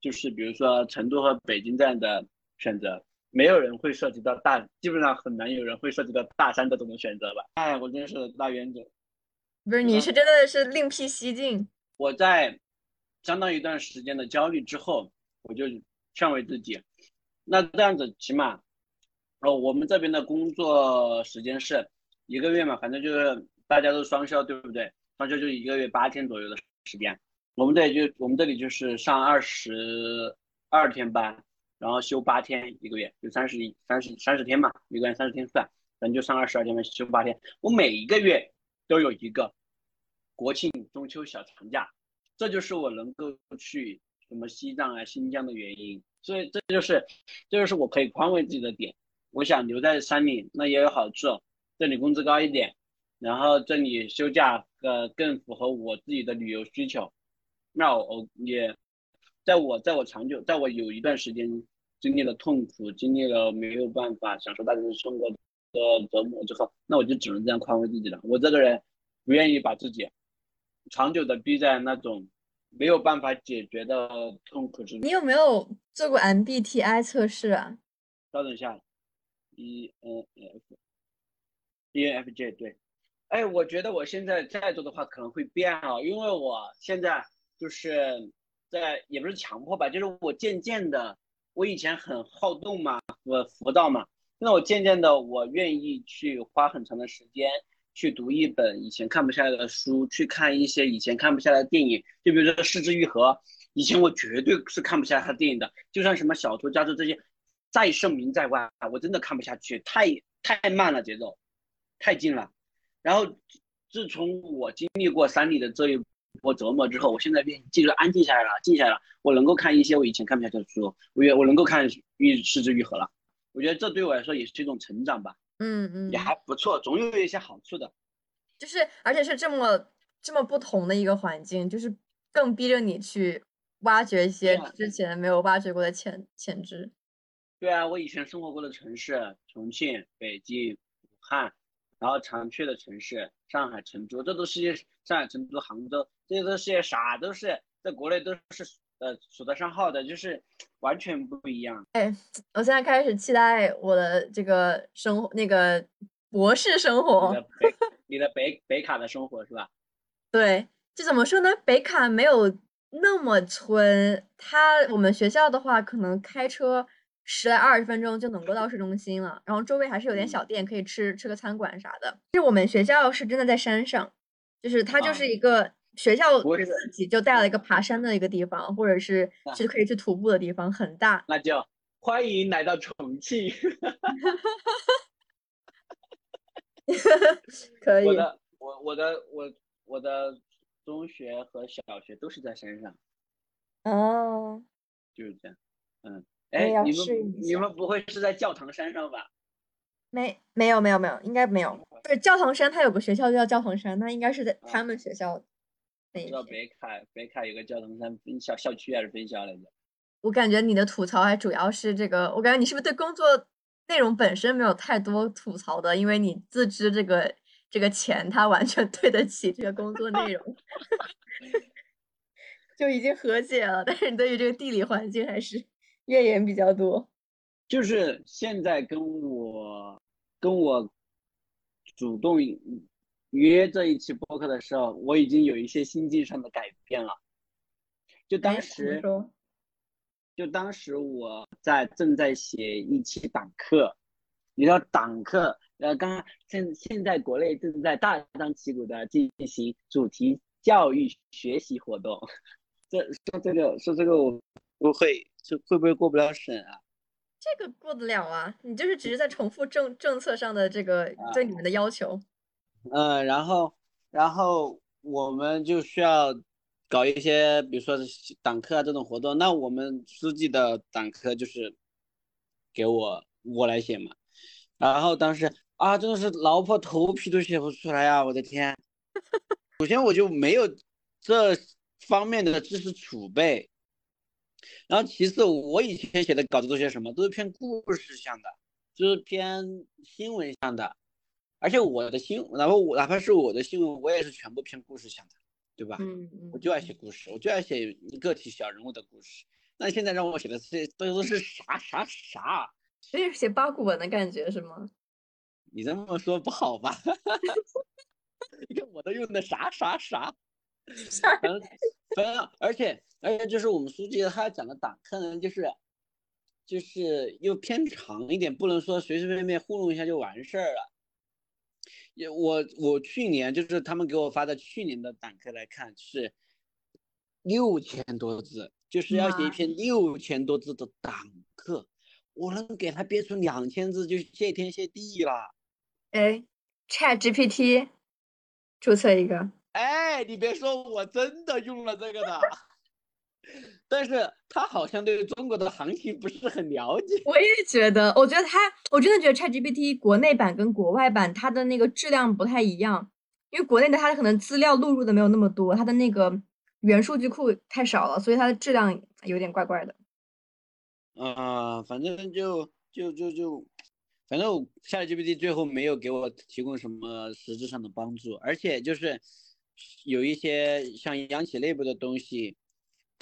就是比如说成都和北京这样的选择，没有人会涉及到大，基本上很难有人会涉及到大三的这种选择吧。哎，我真是大冤种。不是，你是真的是另辟蹊径。我在。相当一段时间的焦虑之后，我就劝慰自己，那这样子起码，哦，我们这边的工作时间是一个月嘛，反正就是大家都双休，对不对？双休就一个月八天左右的时间，我们这里就我们这里就是上二十二天班，然后休八天一个月，就三十三十三十天嘛，一个月三十天算，咱就上二十二天嘛，休八天。我每一个月都有一个国庆、中秋小长假。这就是我能够去什么西藏啊、新疆的原因，所以这就是，这就是我可以宽慰自己的点。我想留在山里，那也有好处，这里工资高一点，然后这里休假呃更符合我自己的旅游需求。那我也，在我在我长久，在我有一段时间经历了痛苦，经历了没有办法享受大家的生活的折磨之后，那我就只能这样宽慰自己了。我这个人不愿意把自己长久的逼在那种。没有办法解决的痛苦之中。你有没有做过 MBTI 测试啊？稍等一下，E N F，E N F J 对。哎，我觉得我现在再做的话可能会变啊，因为我现在就是在也不是强迫吧，就是我渐渐的，我以前很好动嘛，我浮躁嘛，那我渐渐的我愿意去花很长的时间。去读一本以前看不下来的书，去看一些以前看不下来的电影，就比如说《失之愈合》，以前我绝对是看不下他电影的，就算什么《小偷家族》这些，再盛名在外，我真的看不下去，太太慢了节奏，太近了。然后自从我经历过山里的这一波折磨之后，我现在变记得安静下来了，静下来了，我能够看一些我以前看不下去的书，我也我能够看愈失之愈合了。我觉得这对我来说也是一种成长吧，嗯嗯，也还不错，总有一些好处的。就是而且是这么这么不同的一个环境，就是更逼着你去挖掘一些之前没有挖掘过的潜潜质。对啊，我以前生活过的城市，重庆、北京、武汉。然后常去的城市，上海、成都，这都是上海、成都、杭州，这些都是啥都是在国内都是呃数得上号的，就是完全不一样。哎，我现在开始期待我的这个生活，那个博士生活。你的北北卡的生活是吧？对，就怎么说呢？北卡没有那么村，它我们学校的话，可能开车。十来二十分钟就能够到市中心了，然后周围还是有点小店可以吃吃个餐馆啥的。其实我们学校是真的在山上，就是它就是一个学校自己就带了一个爬山的一个地方，或者是去可以去徒步的地方，很大。那就欢迎来到重庆。可以。我的我我的我我的中学和小学都是在山上。哦。就是这样，嗯。哎，你们你们不会是在教堂山上吧？没，没有，没有，没有，应该没有。不是教堂山，它有个学校就叫教堂山，那应该是在他们学校。知道北凯，北凯有个教堂山分校校区还是分校来着？我感觉你的吐槽还主要是这个，我感觉你是不是对工作内容本身没有太多吐槽的？因为你自知这个这个钱，它完全对得起这个工作内容，就已经和解了。但是你对于这个地理环境还是。怨言比较多，就是现在跟我跟我主动约这一期播客的时候，我已经有一些心境上的改变了。就当时，就当时我在正在写一期党课，你知道党课，呃，刚刚现现在国内正在大张旗鼓的进行主题教育学习活动，这说这个说这个我不会。这会不会过不了审啊？这个过得了啊！你就是只是在重复政政策上的这个对你们的要求。嗯，然后然后我们就需要搞一些，比如说党课啊这种活动。那我们书记的党课就是给我我来写嘛。然后当时啊，真的是挠破头皮都写不出来呀！我的天，首先我就没有这方面的知识储备。然后其次，我以前写的稿子都写什么？都是偏故事向的，就是偏新闻向的。而且我的新，哪怕我哪怕是我的新闻，我也是全部偏故事向的，对吧？嗯嗯。我就爱写故事，我就爱写个体小人物的故事。那现在让我写的这都都是啥啥啥？有点写八股文的感觉是吗？你这么说不好吧？你看我都用的啥啥啥？反正而且。而且就是我们书记他讲的党课呢，就是就是又偏长一点，不能说随随便便糊弄一下就完事儿了。也我我去年就是他们给我发的去年的党课来看是六千多字，就是要写一篇六千多字的党课，我能给他憋出两千字就谢天谢地了。哎，Chat GPT 注册一个。哎，你别说，我真的用了这个的。但是他好像对中国的行情不是很了解。我也觉得，我觉得他，我真的觉得 ChatGPT 国内版跟国外版它的那个质量不太一样，因为国内的它可能资料录入的没有那么多，它的那个原数据库太少了，所以它的质量有点怪怪的。啊，反正就就就就，反正 ChatGPT 最后没有给我提供什么实质上的帮助，而且就是有一些像央企内部的东西。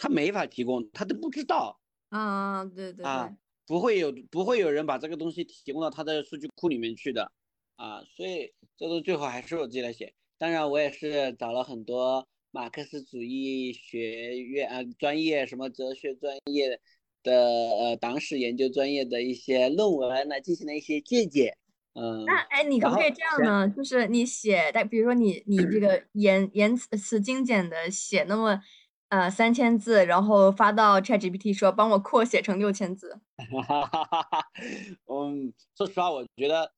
他没法提供，他都不知道。啊，对对啊，不会有不会有人把这个东西提供到他的数据库里面去的，啊，所以这都最后还是我自己来写。当然，我也是找了很多马克思主义学院啊专业，什么哲学专业的呃党史研究专业的一些论文来进行了一些借鉴。嗯，那哎，你可不可以这样呢？就是你写，但比如说你你这个言言辞精简的写那么。呃，三千字，然后发到 ChatGPT 说帮我扩写成六千字。嗯，说实话，我觉得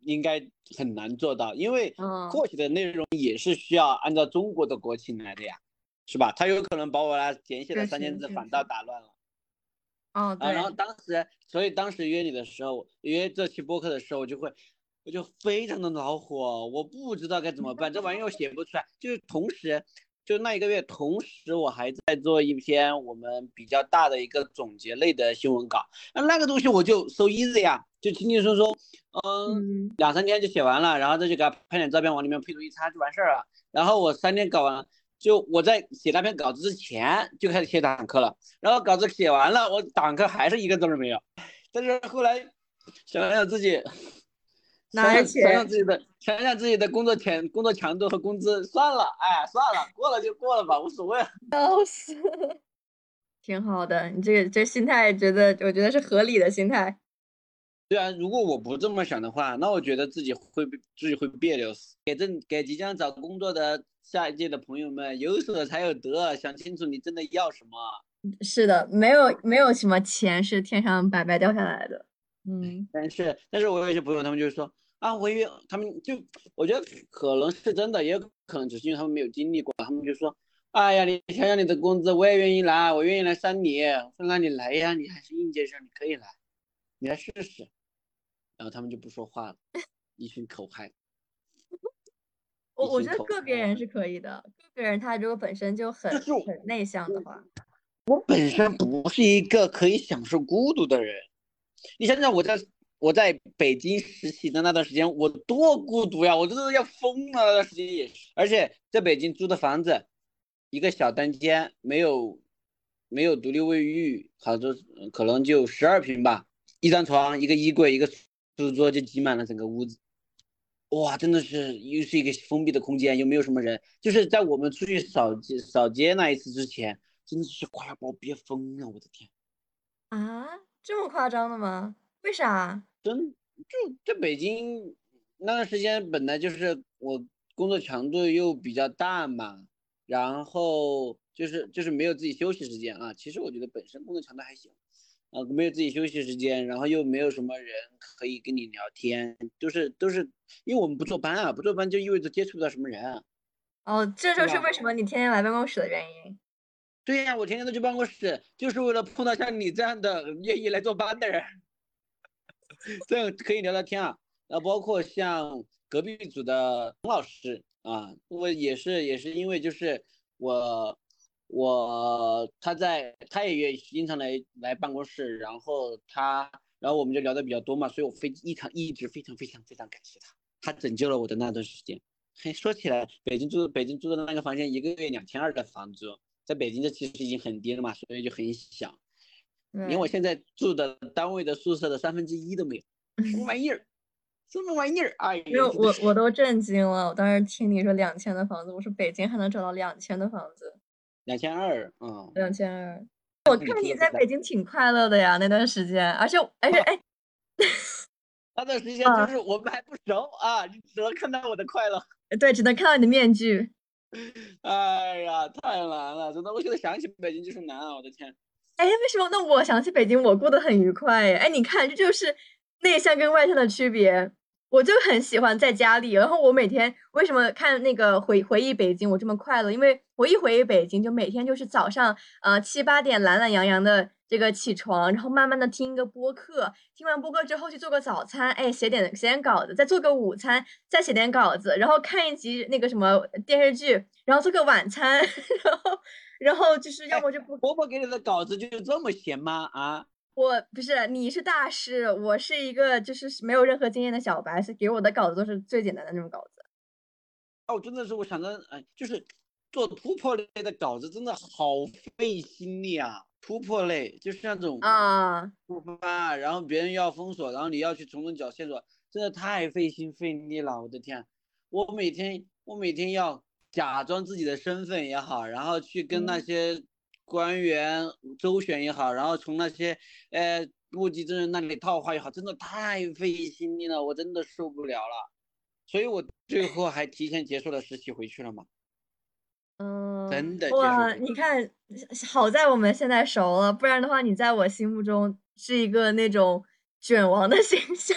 应该很难做到，因为扩写的内容也是需要按照中国的国情来的呀，是吧？他有可能把我那简写的确三千字反倒打乱了。哦，啊，对然，后当时，所以当时约你的时候，约这期播客的时候，我就会，我就非常的恼火，我不知道该怎么办，这玩意儿我写不出来。就是同时，就那一个月，同时我还在做一篇我们比较大的一个总结类的新闻稿，那那个东西我就 so easy 呀，就轻轻松松，嗯，嗯，两三天就写完了，然后再去给他拍点照片，往里面配图一插就完事儿了。然后我三天搞完，就我在写那篇稿子之前就开始写党课了，然后稿子写完了，我党课还是一个字儿没有。但是后来想想自己，想想想想自己的，想想自己的工作强工作强度和工资，算了，哎，算了，过了就过了吧，无所谓。都是，挺好的，你这个这心态，觉得我觉得是合理的心态。对啊，如果我不这么想的话，那我觉得自己会被自己会别扭死。给正给即将找工作的下一届的朋友们，有舍才有得，想清楚你真的要什么。是的，没有没有什么钱是天上白白掉下来的。嗯，但是，但是我有一些朋友，他们就说啊，我以为他们就，我觉得可能是真的，也有可能只是因为他们没有经历过，他们就说，哎呀，你想想你的工资，我也愿意来，我愿意来删你。我说那你来呀，你还是应届生，你可以来，你来试试。然后他们就不说话了，一群口嗨。我我觉得个别人是可以的，个别人他如果本身就很很内向的话，我本身不是一个可以享受孤独的人。你想想我在我在北京实习的那段时间，我多孤独呀！我真的要疯了，那段时间也是。而且在北京租的房子，一个小单间，没有没有独立卫浴，好多可能就十二平吧，一张床，一个衣柜，一个书桌就挤满了整个屋子。哇，真的是又是一个封闭的空间，又没有什么人。就是在我们出去扫街扫街那一次之前，真的是快要把我憋疯了，我的天！啊，这么夸张的吗？为啥？真就在北京那段时间，本来就是我工作强度又比较大嘛，然后就是就是没有自己休息时间啊。其实我觉得本身工作强度还行，呃，没有自己休息时间，然后又没有什么人可以跟你聊天，都是都是因为我们不坐班啊，不坐班就意味着接触不到什么人啊。哦，这就是为什么你天天来办公室的原因。对呀，我天天都去办公室，就是为了碰到像你这样的愿意来坐班的人，这样可以聊聊天啊。然后包括像隔壁组的董老师啊，我也是也是因为就是我我他在他也愿意经常来来办公室，然后他然后我们就聊得比较多嘛，所以我非一常一直非常非常非常感谢他，他拯救了我的那段时间。嘿，说起来，北京住北京住的那个房间一个月两千二的房租，在北京这其实已经很低了嘛，所以就很想，连我现在住的单位的宿舍的三分之一都没有，什么玩意儿？什么玩意儿？哎呀，我我都震惊了，我当时听你说两千的房子，我说北京还能找到两千的房子，两千二，嗯，两千二。我看你在北京挺快乐的呀，那段时间，而且而且哎，那段时间啊就是我们还不熟啊，你只能看到我的快乐。对，只能看到你的面具。哎呀，太难了，真的，我现在想起北京就是难啊，我的天。哎，为什么？那我想起北京，我过得很愉快。哎，你看，这就是内向跟外向的区别。我就很喜欢在家里，然后我每天为什么看那个回回忆北京我这么快乐？因为我一回忆北京，就每天就是早上呃七八点懒懒洋洋的这个起床，然后慢慢的听一个播客，听完播客之后去做个早餐，哎，写点写点稿子，再做个午餐，再写点稿子，然后看一集那个什么电视剧，然后做个晚餐，然后然后就是要么就不伯伯给你的稿子就这么闲吗？啊？我不是，你是大师，我是一个就是没有任何经验的小白，是给我的稿子都是最简单的那种稿子。哦，真的是我想着，哎，就是做突破类的稿子真的好费心力啊！突破类就是那种啊，突发，然后别人要封锁，然后你要去从中找线索，真的太费心费力了。我的天，我每天我每天要假装自己的身份也好，然后去跟那嗯些官员周旋也好，然后从那些呃目击证人那里套话也好，真的太费心力了，我真的受不了了。所以我最后还提前结束了实习回去了嘛。嗯，真的接哇，你看，好在我们现在熟了，不然的话，你在我心目中是一个那种卷王的形象。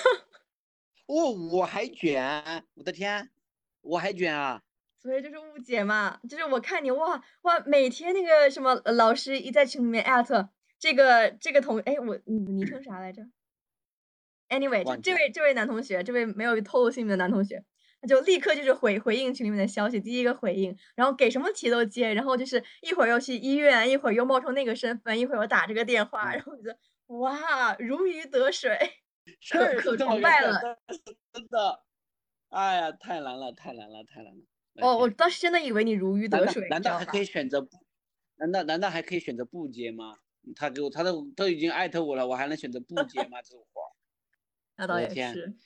哦，我还卷，我的天，我还卷啊！所以就是误解嘛，就是我看你哇哇，每天那个什么老师一在群里面艾特这个这个同，哎，我你昵称啥来着？Anyway，就这位这位男同学，这位没有透露姓名的男同学，他就立刻就是回回应群里面的消息，第一个回应，然后给什么题都接，然后就是一会儿又去医院，一会儿又冒充那个身份，一会儿又打这个电话，然后我觉得哇，如鱼得水，可可崇拜了，真的，哎呀，太难了，太难了，太难了。哦，我当时真的以为你如鱼得水，难道还可以选择不？难道难道还可以选择不接吗？他给我，他都都已经艾特我了，我还能选择不接吗？这种活儿，那倒也是。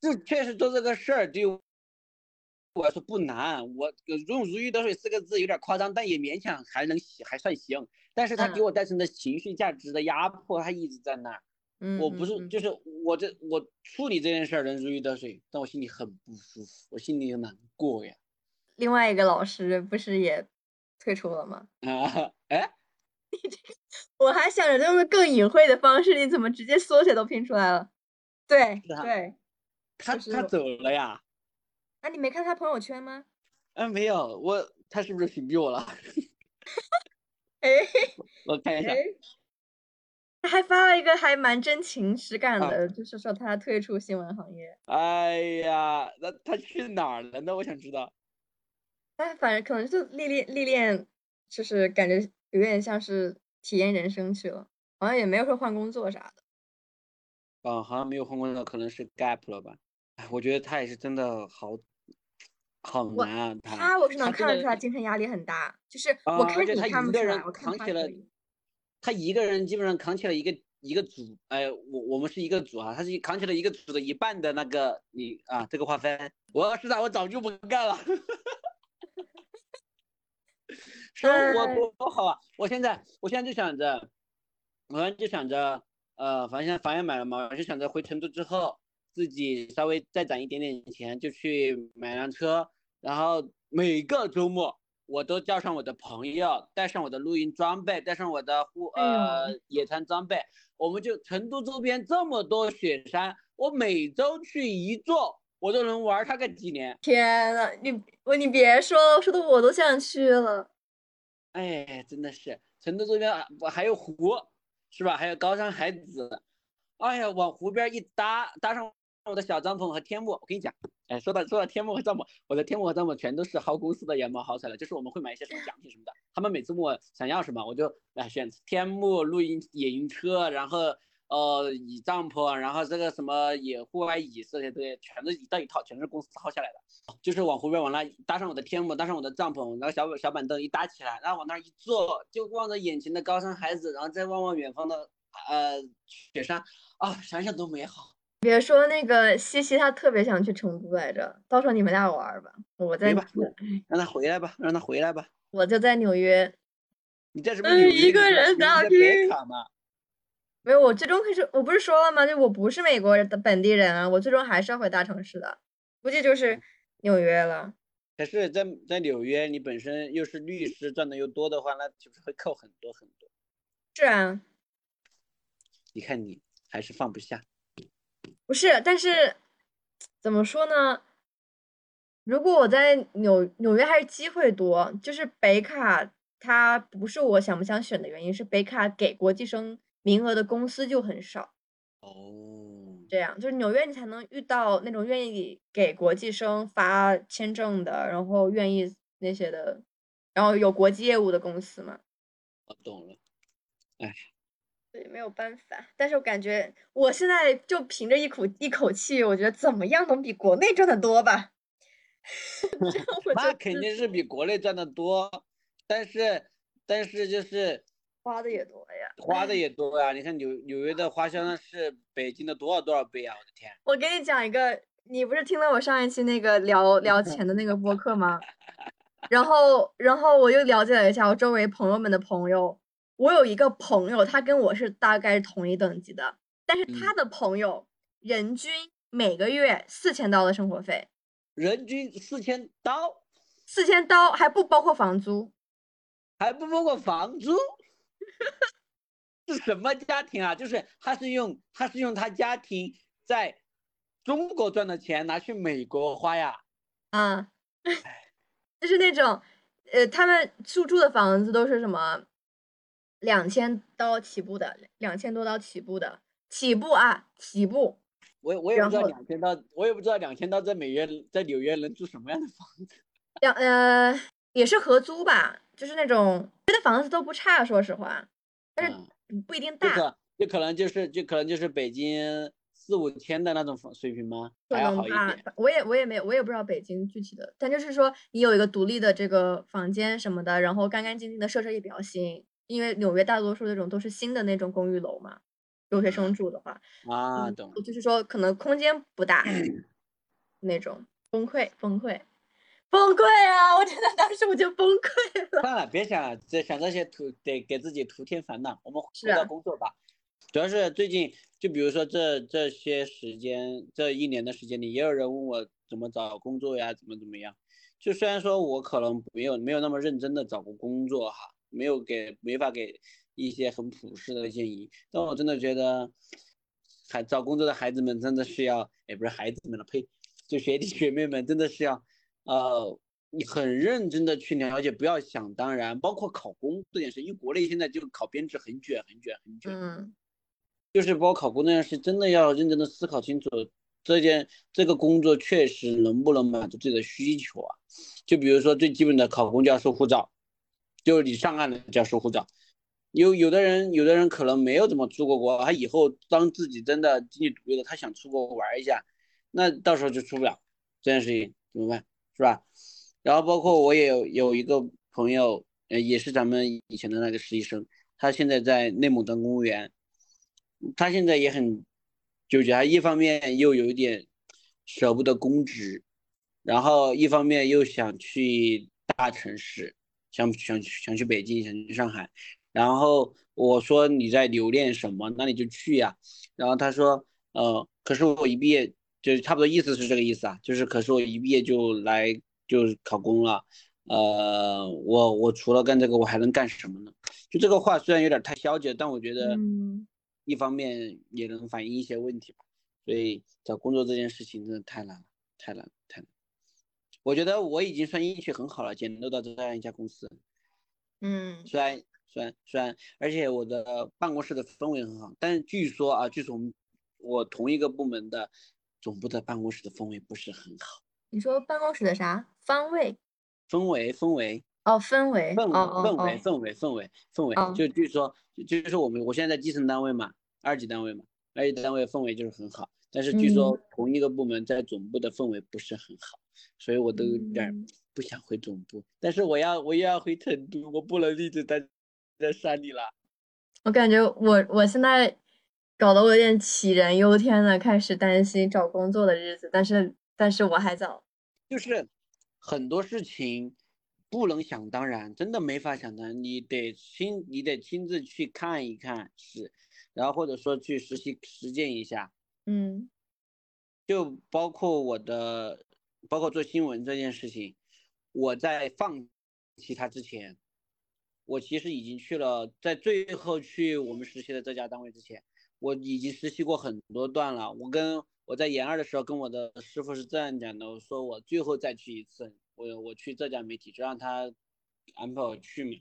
就确实做这个事儿，对我来说不难。我用“如鱼得水”四个字有点夸张，但也勉强还能还算行。但是他给我带成的情绪价值的压迫，他一直在那儿。嗯，我不是，就是我这我处理这件事儿能如鱼得水，但我心里很不舒服，我心里难过呀。另外一个老师不是也退出了吗？啊，哎，你这个，我还想着用更隐晦的方式，你怎么直接缩写都拼出来了？对对，他他走了呀？啊，你没看他朋友圈吗？嗯，没有，我他是不是屏蔽我了？哎，我看一下，他还发了一个还蛮真情实感的，就是说他退出新闻行业。哎呀，那他去哪儿了？呢我想知道。哎，反正可能就历练历练，就是感觉有点像是体验人生去了，好像也没有说换工作啥的。啊，好像没有换工作，可能是 gap 了吧？哎，我觉得他也是真的好，好难啊。他我是能看得出来精神压力很大，就是我看你看不出来，我扛起了，他一个人基本上扛起了一个一个组，哎，我我们是一个组啊，他是扛起了一个组的一半的那个你啊这个划分。我要是他，我早就不干了。生活多好啊！我现在，我现在就想着，我现在就想着，呃，反正现在房也买了嘛，我就想着回成都之后，自己稍微再攒一点点钱，就去买辆车，然后每个周末我都叫上我的朋友，带上我的露营装备，带上我的户呃野餐装备，我们就成都周边这么多雪山，我每周去一座。我都能玩它个几年！天呐，你我你别说，说的我都想去了。哎，真的是成都这边我还有湖，是吧？还有高山海子。哎呀，往湖边一搭，搭上我的小帐篷和天幕。我跟你讲，哎，说到说到天幕和帐篷，我的天幕和帐篷全都是薅公司的羊毛薅出来的，就是我们会买一些什么奖品什么的。他们每次问我想要什么，我就哎选天幕、露营、野营车，然后。呃，椅帐篷，然后这个什么野户外椅这些东西，全都一到一套，全是公司薅下来的。就是往湖边往那搭上我的天幕，搭上我的帐篷，然后小小板凳一搭起来，然后往那一坐，就望着眼前的高山海子，然后再望望远方的呃雪山，啊，想想都美好。别说那个西西，他特别想去成都来着，到时候你们俩玩吧，我在。让他回来吧，让他回来吧。我就在纽约。你在什么纽约？一个人打拼。没有，我最终可是我不是说了吗？就我不是美国的本地人啊，我最终还是要回大城市的，估计就是纽约了。可是，在在纽约，你本身又是律师，赚的又多的话，那就是会扣很多很多。是啊。你看你还是放不下。不是，但是怎么说呢？如果我在纽纽约还是机会多，就是北卡它不是我想不想选的原因，是北卡给国际生。名额的公司就很少，哦，这样就是纽约你才能遇到那种愿意给国际生发签证的，然后愿意那些的，然后有国际业务的公司嘛。我懂了，哎，对，没有办法。但是我感觉我现在就凭着一口一口气，我觉得怎么样能比国内赚的多吧？那肯定是比国内赚的多，但是但是就是。花的也多呀，花的也多呀。你看纽纽约的花销那是北京的多少多少倍啊！我的天，我给你讲一个，你不是听了我上一期那个聊聊钱的那个播客吗？然后然后我又了解了一下我周围朋友们的朋友，我有一个朋友，他跟我是大概同一等级的，但是他的朋友人均每个月四千刀的生活费，人均四千刀，四千刀还不包括房租，还不包括房租。是什么家庭啊？就是他是用他是用他家庭在中国赚的钱拿去美国花呀。啊，就是那种，呃，他们住住的房子都是什么两千刀起步的，两千多刀起步的，起步啊，起步。我我也不知道两千刀，我也不知道两千刀在美约在纽约能住什么样的房子。两呃也是合租吧，就是那种别的房子都不差，说实话，但是嗯不不一定大，可就可能就是就可能就是北京四五千的那种房水平吗？可还要能吧好一点。。我也我也没有我也不知道北京具体的，但就是说你有一个独立的这个房间什么的，然后干干净净的，设施也比较新，因为纽约大多数那种都是新的那种公寓楼嘛，留学生住的话，啊，嗯懂。就是说可能空间不大那种，崩溃崩溃崩溃啊！我真的当时我就崩溃了。算了，别想了，这想这些图得给自己徒添烦恼。我们是回到啊工作吧。主要是最近，就比如说这这些时间，这一年的时间里，也有人问我怎么找工作呀，怎么怎么样。就虽然说我可能没有没有那么认真的找过工作哈，没有给没法给一些很普世的建议，但我真的觉得，还找工作的孩子们真的是要，也，不是孩子们了，呸，就学弟学妹们真的是要，呃，你很认真的去了解，不要想当然。包括考公这件事，因为国内现在就考编制很卷，很卷，很卷。嗯就是包括考公这件事，真的要认真的思考清楚，这件这个工作确实能不能满足自己的需求啊？就比如说最基本的考公就要收护照，就是你上岸了就要收护照。有有的人，有的人可能没有怎么出过国，他以后当自己真的经济独立了，他想出国玩一下，那到时候就出不了，这件事情怎么办？是吧？然后包括我也有有一个朋友，呃，也是咱们以前的那个实习生，他现在在内蒙当公务员。他现在也很纠结，他一方面又有一点舍不得公职，然后一方面又想去大城市，想想想去北京，想去上海。然后我说你在留恋什么？那你就去呀。然后他说，呃，可是我一毕业就差不多意思是这个意思啊，就是可是我一毕业就来就考公了，呃，我我除了干这个我还能干什么呢？就这个话虽然有点太消极了，但我觉得。嗯一方面也能反映一些问题吧，所以找工作这件事情真的太难了，太难了，太难了。我觉得我已经算运气很好了，捡漏到这样一家公司，嗯虽然虽然虽然，而且我的办公室的氛围很好，但是据说啊，据说我们我同一个部门的总部的办公室的氛围不是很好，你说办公室的啥？方位？氛围氛围。哦，氛围，氛围氛围哦，氛围氛围氛围哦，就据说就就是我们我现在在基层单位嘛，二级单位嘛，二级单位氛围就是很好，但是据说同一个部门在总部的氛围不是很好，所以我都有点不想回总部，但是我要我又要回成都，我不能一直待在山里了。我感觉我我现在搞得我有点杞人忧天的，开始担心找工作的日子，但是但是我还早。就是很多事情不能想当然，真的没法想当然，你得亲你得亲自去看一看是，然后或者说去实习实践一下。嗯就包括我的，包括做新闻这件事情，我在放弃它之前，我其实已经去了，在最后去我们实习的这家单位之前，我已经实习过很多段了。我跟我在研二的时候跟我的师傅是这样讲的，我说我最后再去一次，我我去浙江媒体，就让他安排我去嘛。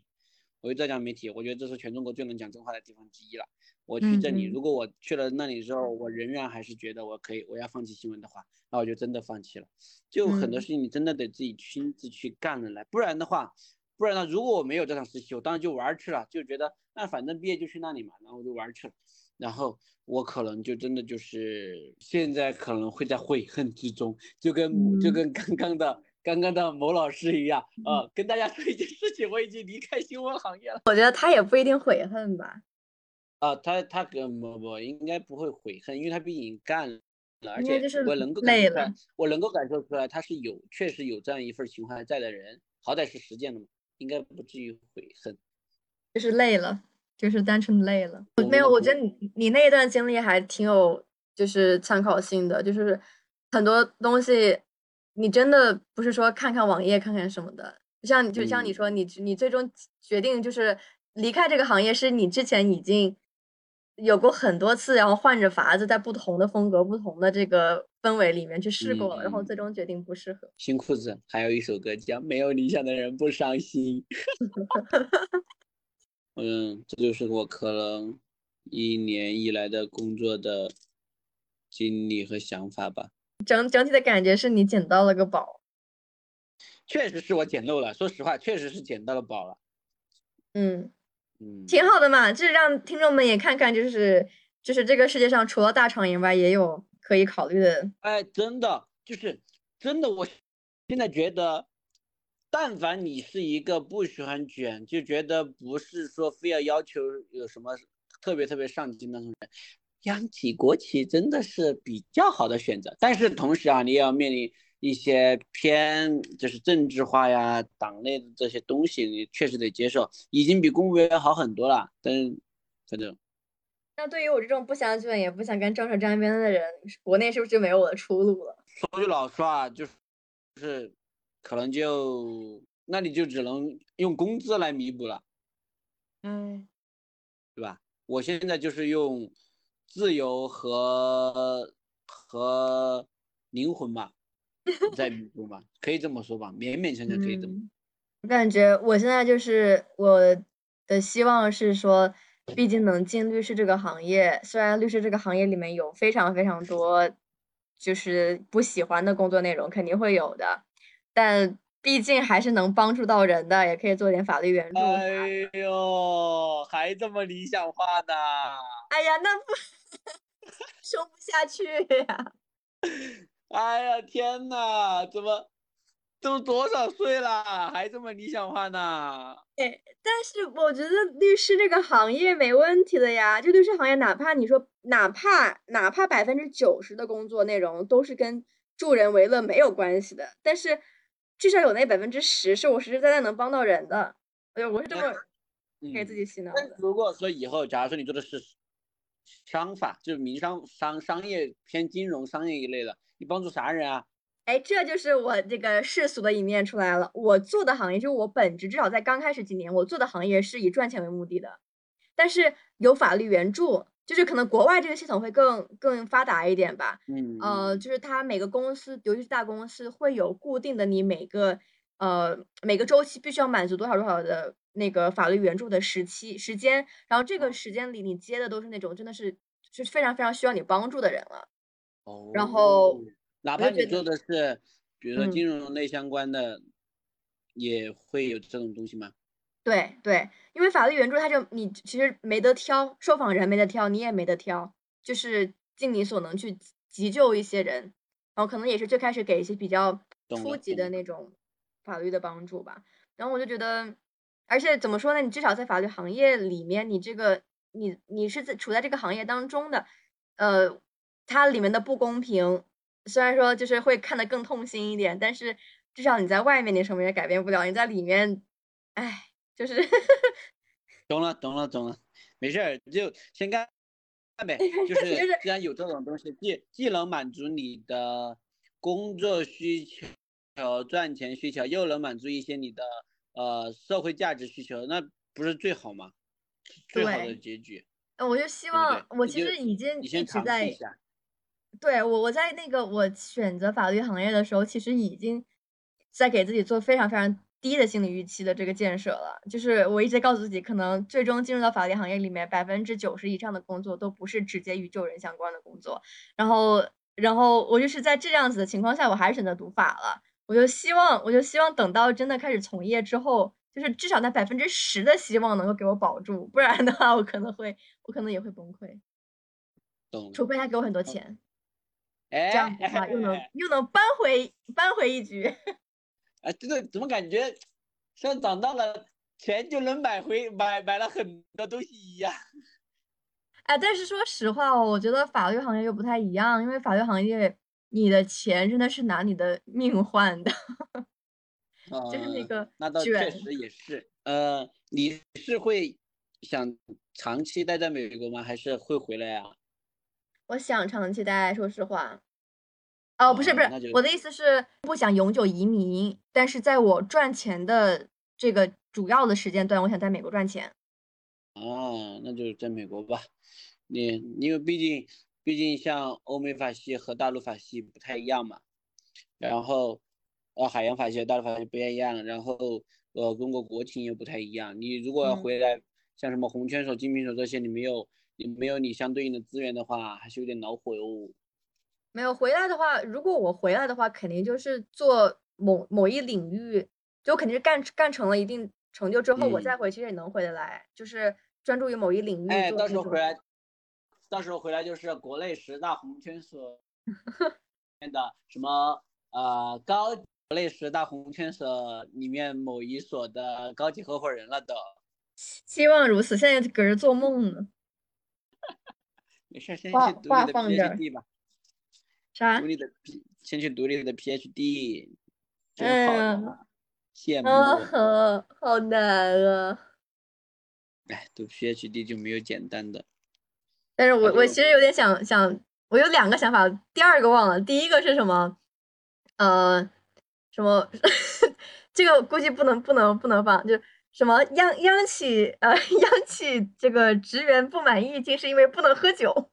我去浙江媒体，我觉得这是全中国最能讲真话的地方之一了。我去这里，如果我去了那里之后，我仍然还是觉得我可以，我要放弃新闻的话，那我就真的放弃了。就很多嗯事情你真的得自己亲自去干了来，不然的话，不然呢，如果我没有这场实习，我当时就玩儿去了，就觉得那反正毕业就去那里嘛，然后我就玩儿去了，然后我可能就真的就是现在可能会在悔恨之中，就跟就嗯跟刚刚的刚刚的某老师一样，呃，跟大家说一件事情，我已经离开新闻行业了。我觉得他也不一定悔恨吧。啊，他他跟不不应该不会悔恨，因为他毕竟干了，而且我能够感累受出来了，我能够感受出来他是有确实有这样一份情怀在的人，好歹是实践的嘛，应该不至于悔恨。就是累了，就是单纯累了。没有，我我觉得你你那一段经历还挺有就是参考性的，就是很多东西你真的不是说看看网页看看什么的，就像就像你嗯说，你你最终决定就是离开这个行业，是你之前已经有过很多次，然后换着法子，在不同的风格、不同的这个氛围里面去试过了，然后最终决定不适合。新裤子还有一首歌叫《没有理想的人不伤心》。嗯，这就是我可能一年以来的工作的经历和想法吧。整整体的感觉是你捡到了个宝。确实是我捡漏了，说实话，确实是捡到了宝了。嗯。嗯，挺好的嘛，就是让听众们也看看，就是就是这个世界上除了大厂以外，也有可以考虑的。哎，真的就是真的，我现在觉得，但凡你是一个不喜欢卷，就觉得不是说非要要求有什么特别特别上进那种人，央企国企真的是比较好的选择。但是同时啊，你也要面临。一些偏就是政治化呀、党内的这些东西，你确实得接受，已经比公务员好很多了。但是，反正，那对于我这种不想卷也不想跟政治沾边的人，国内是不是就没有我的出路了？说句老实话，就是，就是，可能就那你就只能用工资来弥补了。嗯，对吧？我现在就是用自由和和灵魂吧。在弥补吧，可以这么说吧，勉勉强强可以这么。我感觉我现在就是我的希望是说，毕竟能进律师这个行业，虽然律师这个行业里面有非常非常多就是不喜欢的工作内容，肯定会有的，但毕竟还是能帮助到人的，也可以做点法律援助。哎呦，还这么理想化呢？哎呀，那不 说不下去呀。哎呀天呐，怎么都多少岁了，还这么理想化呢？哎，但是我觉得律师这个行业没问题的呀。就律师行业，哪怕你说，哪怕哪怕百分之九十的工作内容都是跟助人为乐没有关系的，但是至少有那百分之十是我实实在在能帮到人的。哎呦，我是这么给自己洗脑的。如果说以后，假如说你做的是商法，就是民商商商业偏金融商业一类的。你帮助啥人啊？哎，这就是我这个世俗的一面出来了。我做的行业就是我本职，至少在刚开始几年，我做的行业是以赚钱为目的的。但是有法律援助，就是可能国外这个系统会更更发达一点吧。嗯，呃，就是它每个公司，尤其是大公司，会有固定的你每个呃每个周期必须要满足多少多少的那个法律援助的时期时间，然后这个时间里你接的都是那种真的是就是非常非常需要你帮助的人了。哦然后，哪怕你做的是，比如说金融类相关的，也会有这种东西吗？对对，因为法律援助，他就你其实没得挑，受访人没得挑，你也没得挑，就是尽你所能去急救一些人，然后可能也是最开始给一些比较初级的那种法律的帮助吧。然后我就觉得，而且怎么说呢？你至少在法律行业里面，你这个你你是在处在这个行业当中的，呃。它里面的不公平，虽然说就是会看得更痛心一点，但是至少你在外面你什么也改变不了，你在里面，哎，就是 懂了懂了懂了，没事儿就先干干呗，就是既然有这种东西，既既能满足你的工作需求、赚钱需求，又能满足一些你的呃社会价值需求，那不是最好吗？最好的结局。我就希望我其实已经一直在。对我，我在那个我选择法律行业的时候，其实已经在给自己做非常非常低的心理预期的这个建设了。就是我一直告诉自己，可能最终进入到法律行业里面，百分之九十以上的工作都不是直接与救人相关的工作。然后，然后我就是在这样子的情况下，我还是选择读法了。我就希望，我就希望等到真的开始从业之后，就是至少那百分之十的希望能够给我保住，不然的话，我可能会，我可能也会崩溃。除非他给我很多钱。哎，这样子的话又能 又能扳回扳回一局。哎，这个怎么感觉像长大了钱就能买回买买了很多东西一样？哎，但是说实话哦，我觉得法律行业又不太一样，因为法律行业你的钱真的是拿你的命换的。就是那个，那倒确实也是。呃，你是会想长期待在美国吗？还是会回来啊？我想长期待，说实话，哦，不是不是，我的意思是不想永久移民，但是在我赚钱的这个主要的时间段，我想在美国赚钱。啊，那就在美国吧。你因为毕竟毕竟像欧美法系和大陆法系不太一样嘛，然后呃海洋法系和大陆法系不太一样，然后呃中国国情又不太一样。你如果要回来，像什么红圈所、精品手这些，你没有你没有你相对应的资源的话，还是有点恼火哟。没有回来的话，如果我回来的话，肯定就是做某某一领域，就肯定是干干成了一定成就之后，我再回其实也能回得来，就是专注于某一领域。哎，到时候回来。到时候回来就是国内十大红圈所 面的什么呃高国内十大红圈所里面某一所的高级合伙人了都。希望如此，现在搁这做梦呢。没事，先去读你的 PhD 吧。啥？独立的先去独立的 PhD。真好。羡慕。啊，好难啊。哎，读 PhD 就没有简单的。但是我我其实有点想想，我有两个想法，第二个忘了，第一个是什么？呃，什么？这个估计不能不能不能放，就什么央央企呃央企这个职员不满意，竟是因为不能喝酒。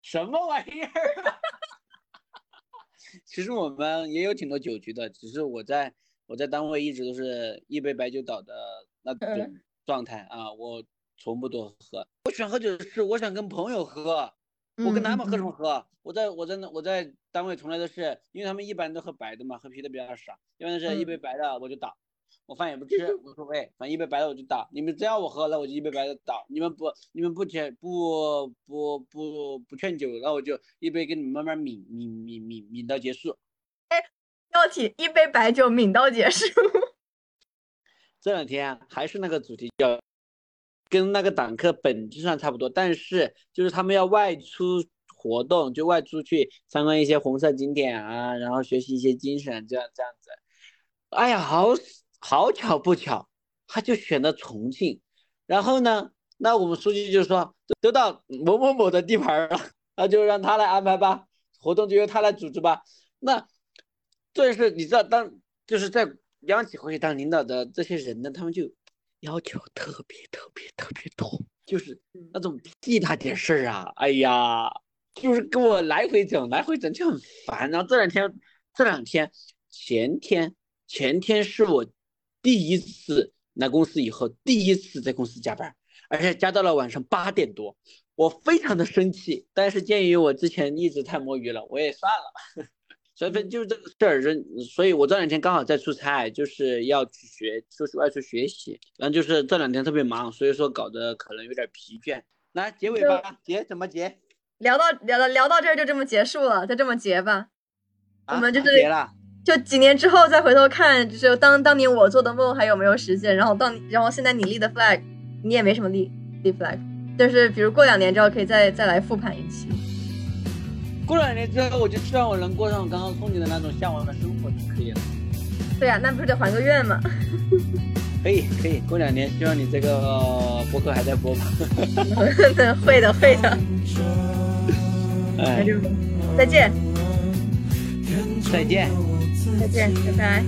什么玩意儿？其实我们也有挺多酒局的，只是我在我在单位一直都是一杯白酒倒的那种状态啊，我。从不多喝，我喜欢喝酒是我想跟朋友喝，我跟他们喝什么喝？我在我在那我在单位从来都是，因为他们一般都喝白的嘛，喝啤的比较少，一般都是一杯白的我就倒，我饭也不吃无所谓，反正一杯白的我就倒。你们只要我喝了，我就一杯白的倒。你们不你们不劝不不不不劝酒，那我就一杯给你们慢慢抿抿抿抿抿到结束。哎，标题一杯白酒抿到结束。这两天还是那个主题叫。跟那个党课本质上差不多，但是就是他们要外出活动，就外出去参观一些红色景点啊，然后学习一些精神，这样这样子。哎呀，好好巧不巧，他就选了重庆。然后呢，那我们书记就说都到某某某的地盘了，那就让他来安排吧，活动就由他来组织吧。那这是你知道，当就是在央企会当领导的这些人呢，他们就。要求特别特别特别多，就是那种屁大点事儿啊！哎呀，就是跟我来回整，来回整就很烦。然后这两天，这两天，前天，前天是我第一次来公司以后第一次在公司加班，而且加到了晚上八点多，我非常的生气。但是鉴于我之前一直太摸鱼了，我也算了。所以就是这个事儿，人，所以我这两天刚好在出差，就是要去学，就是外出学习，然后就是这两天特别忙，所以说搞得可能有点疲倦。来结尾吧，结怎么结？聊到聊到聊到这儿就这么结束了，就这么结吧。我们就是结了，就几年之后再回头看，就是当当年我做的梦还有没有实现，然后当然后现在你立的 flag，你也没什么立立 flag，就是比如过两年之后可以再再来复盘一期。过两年之后，我就希望我能过上我刚刚憧憬的那种向往的生活就可以了。对呀，那不是得还个愿吗？可以可以，过两年希望你这个博客还在播吧。会的会的。哎，再见。再见。再见，拜拜。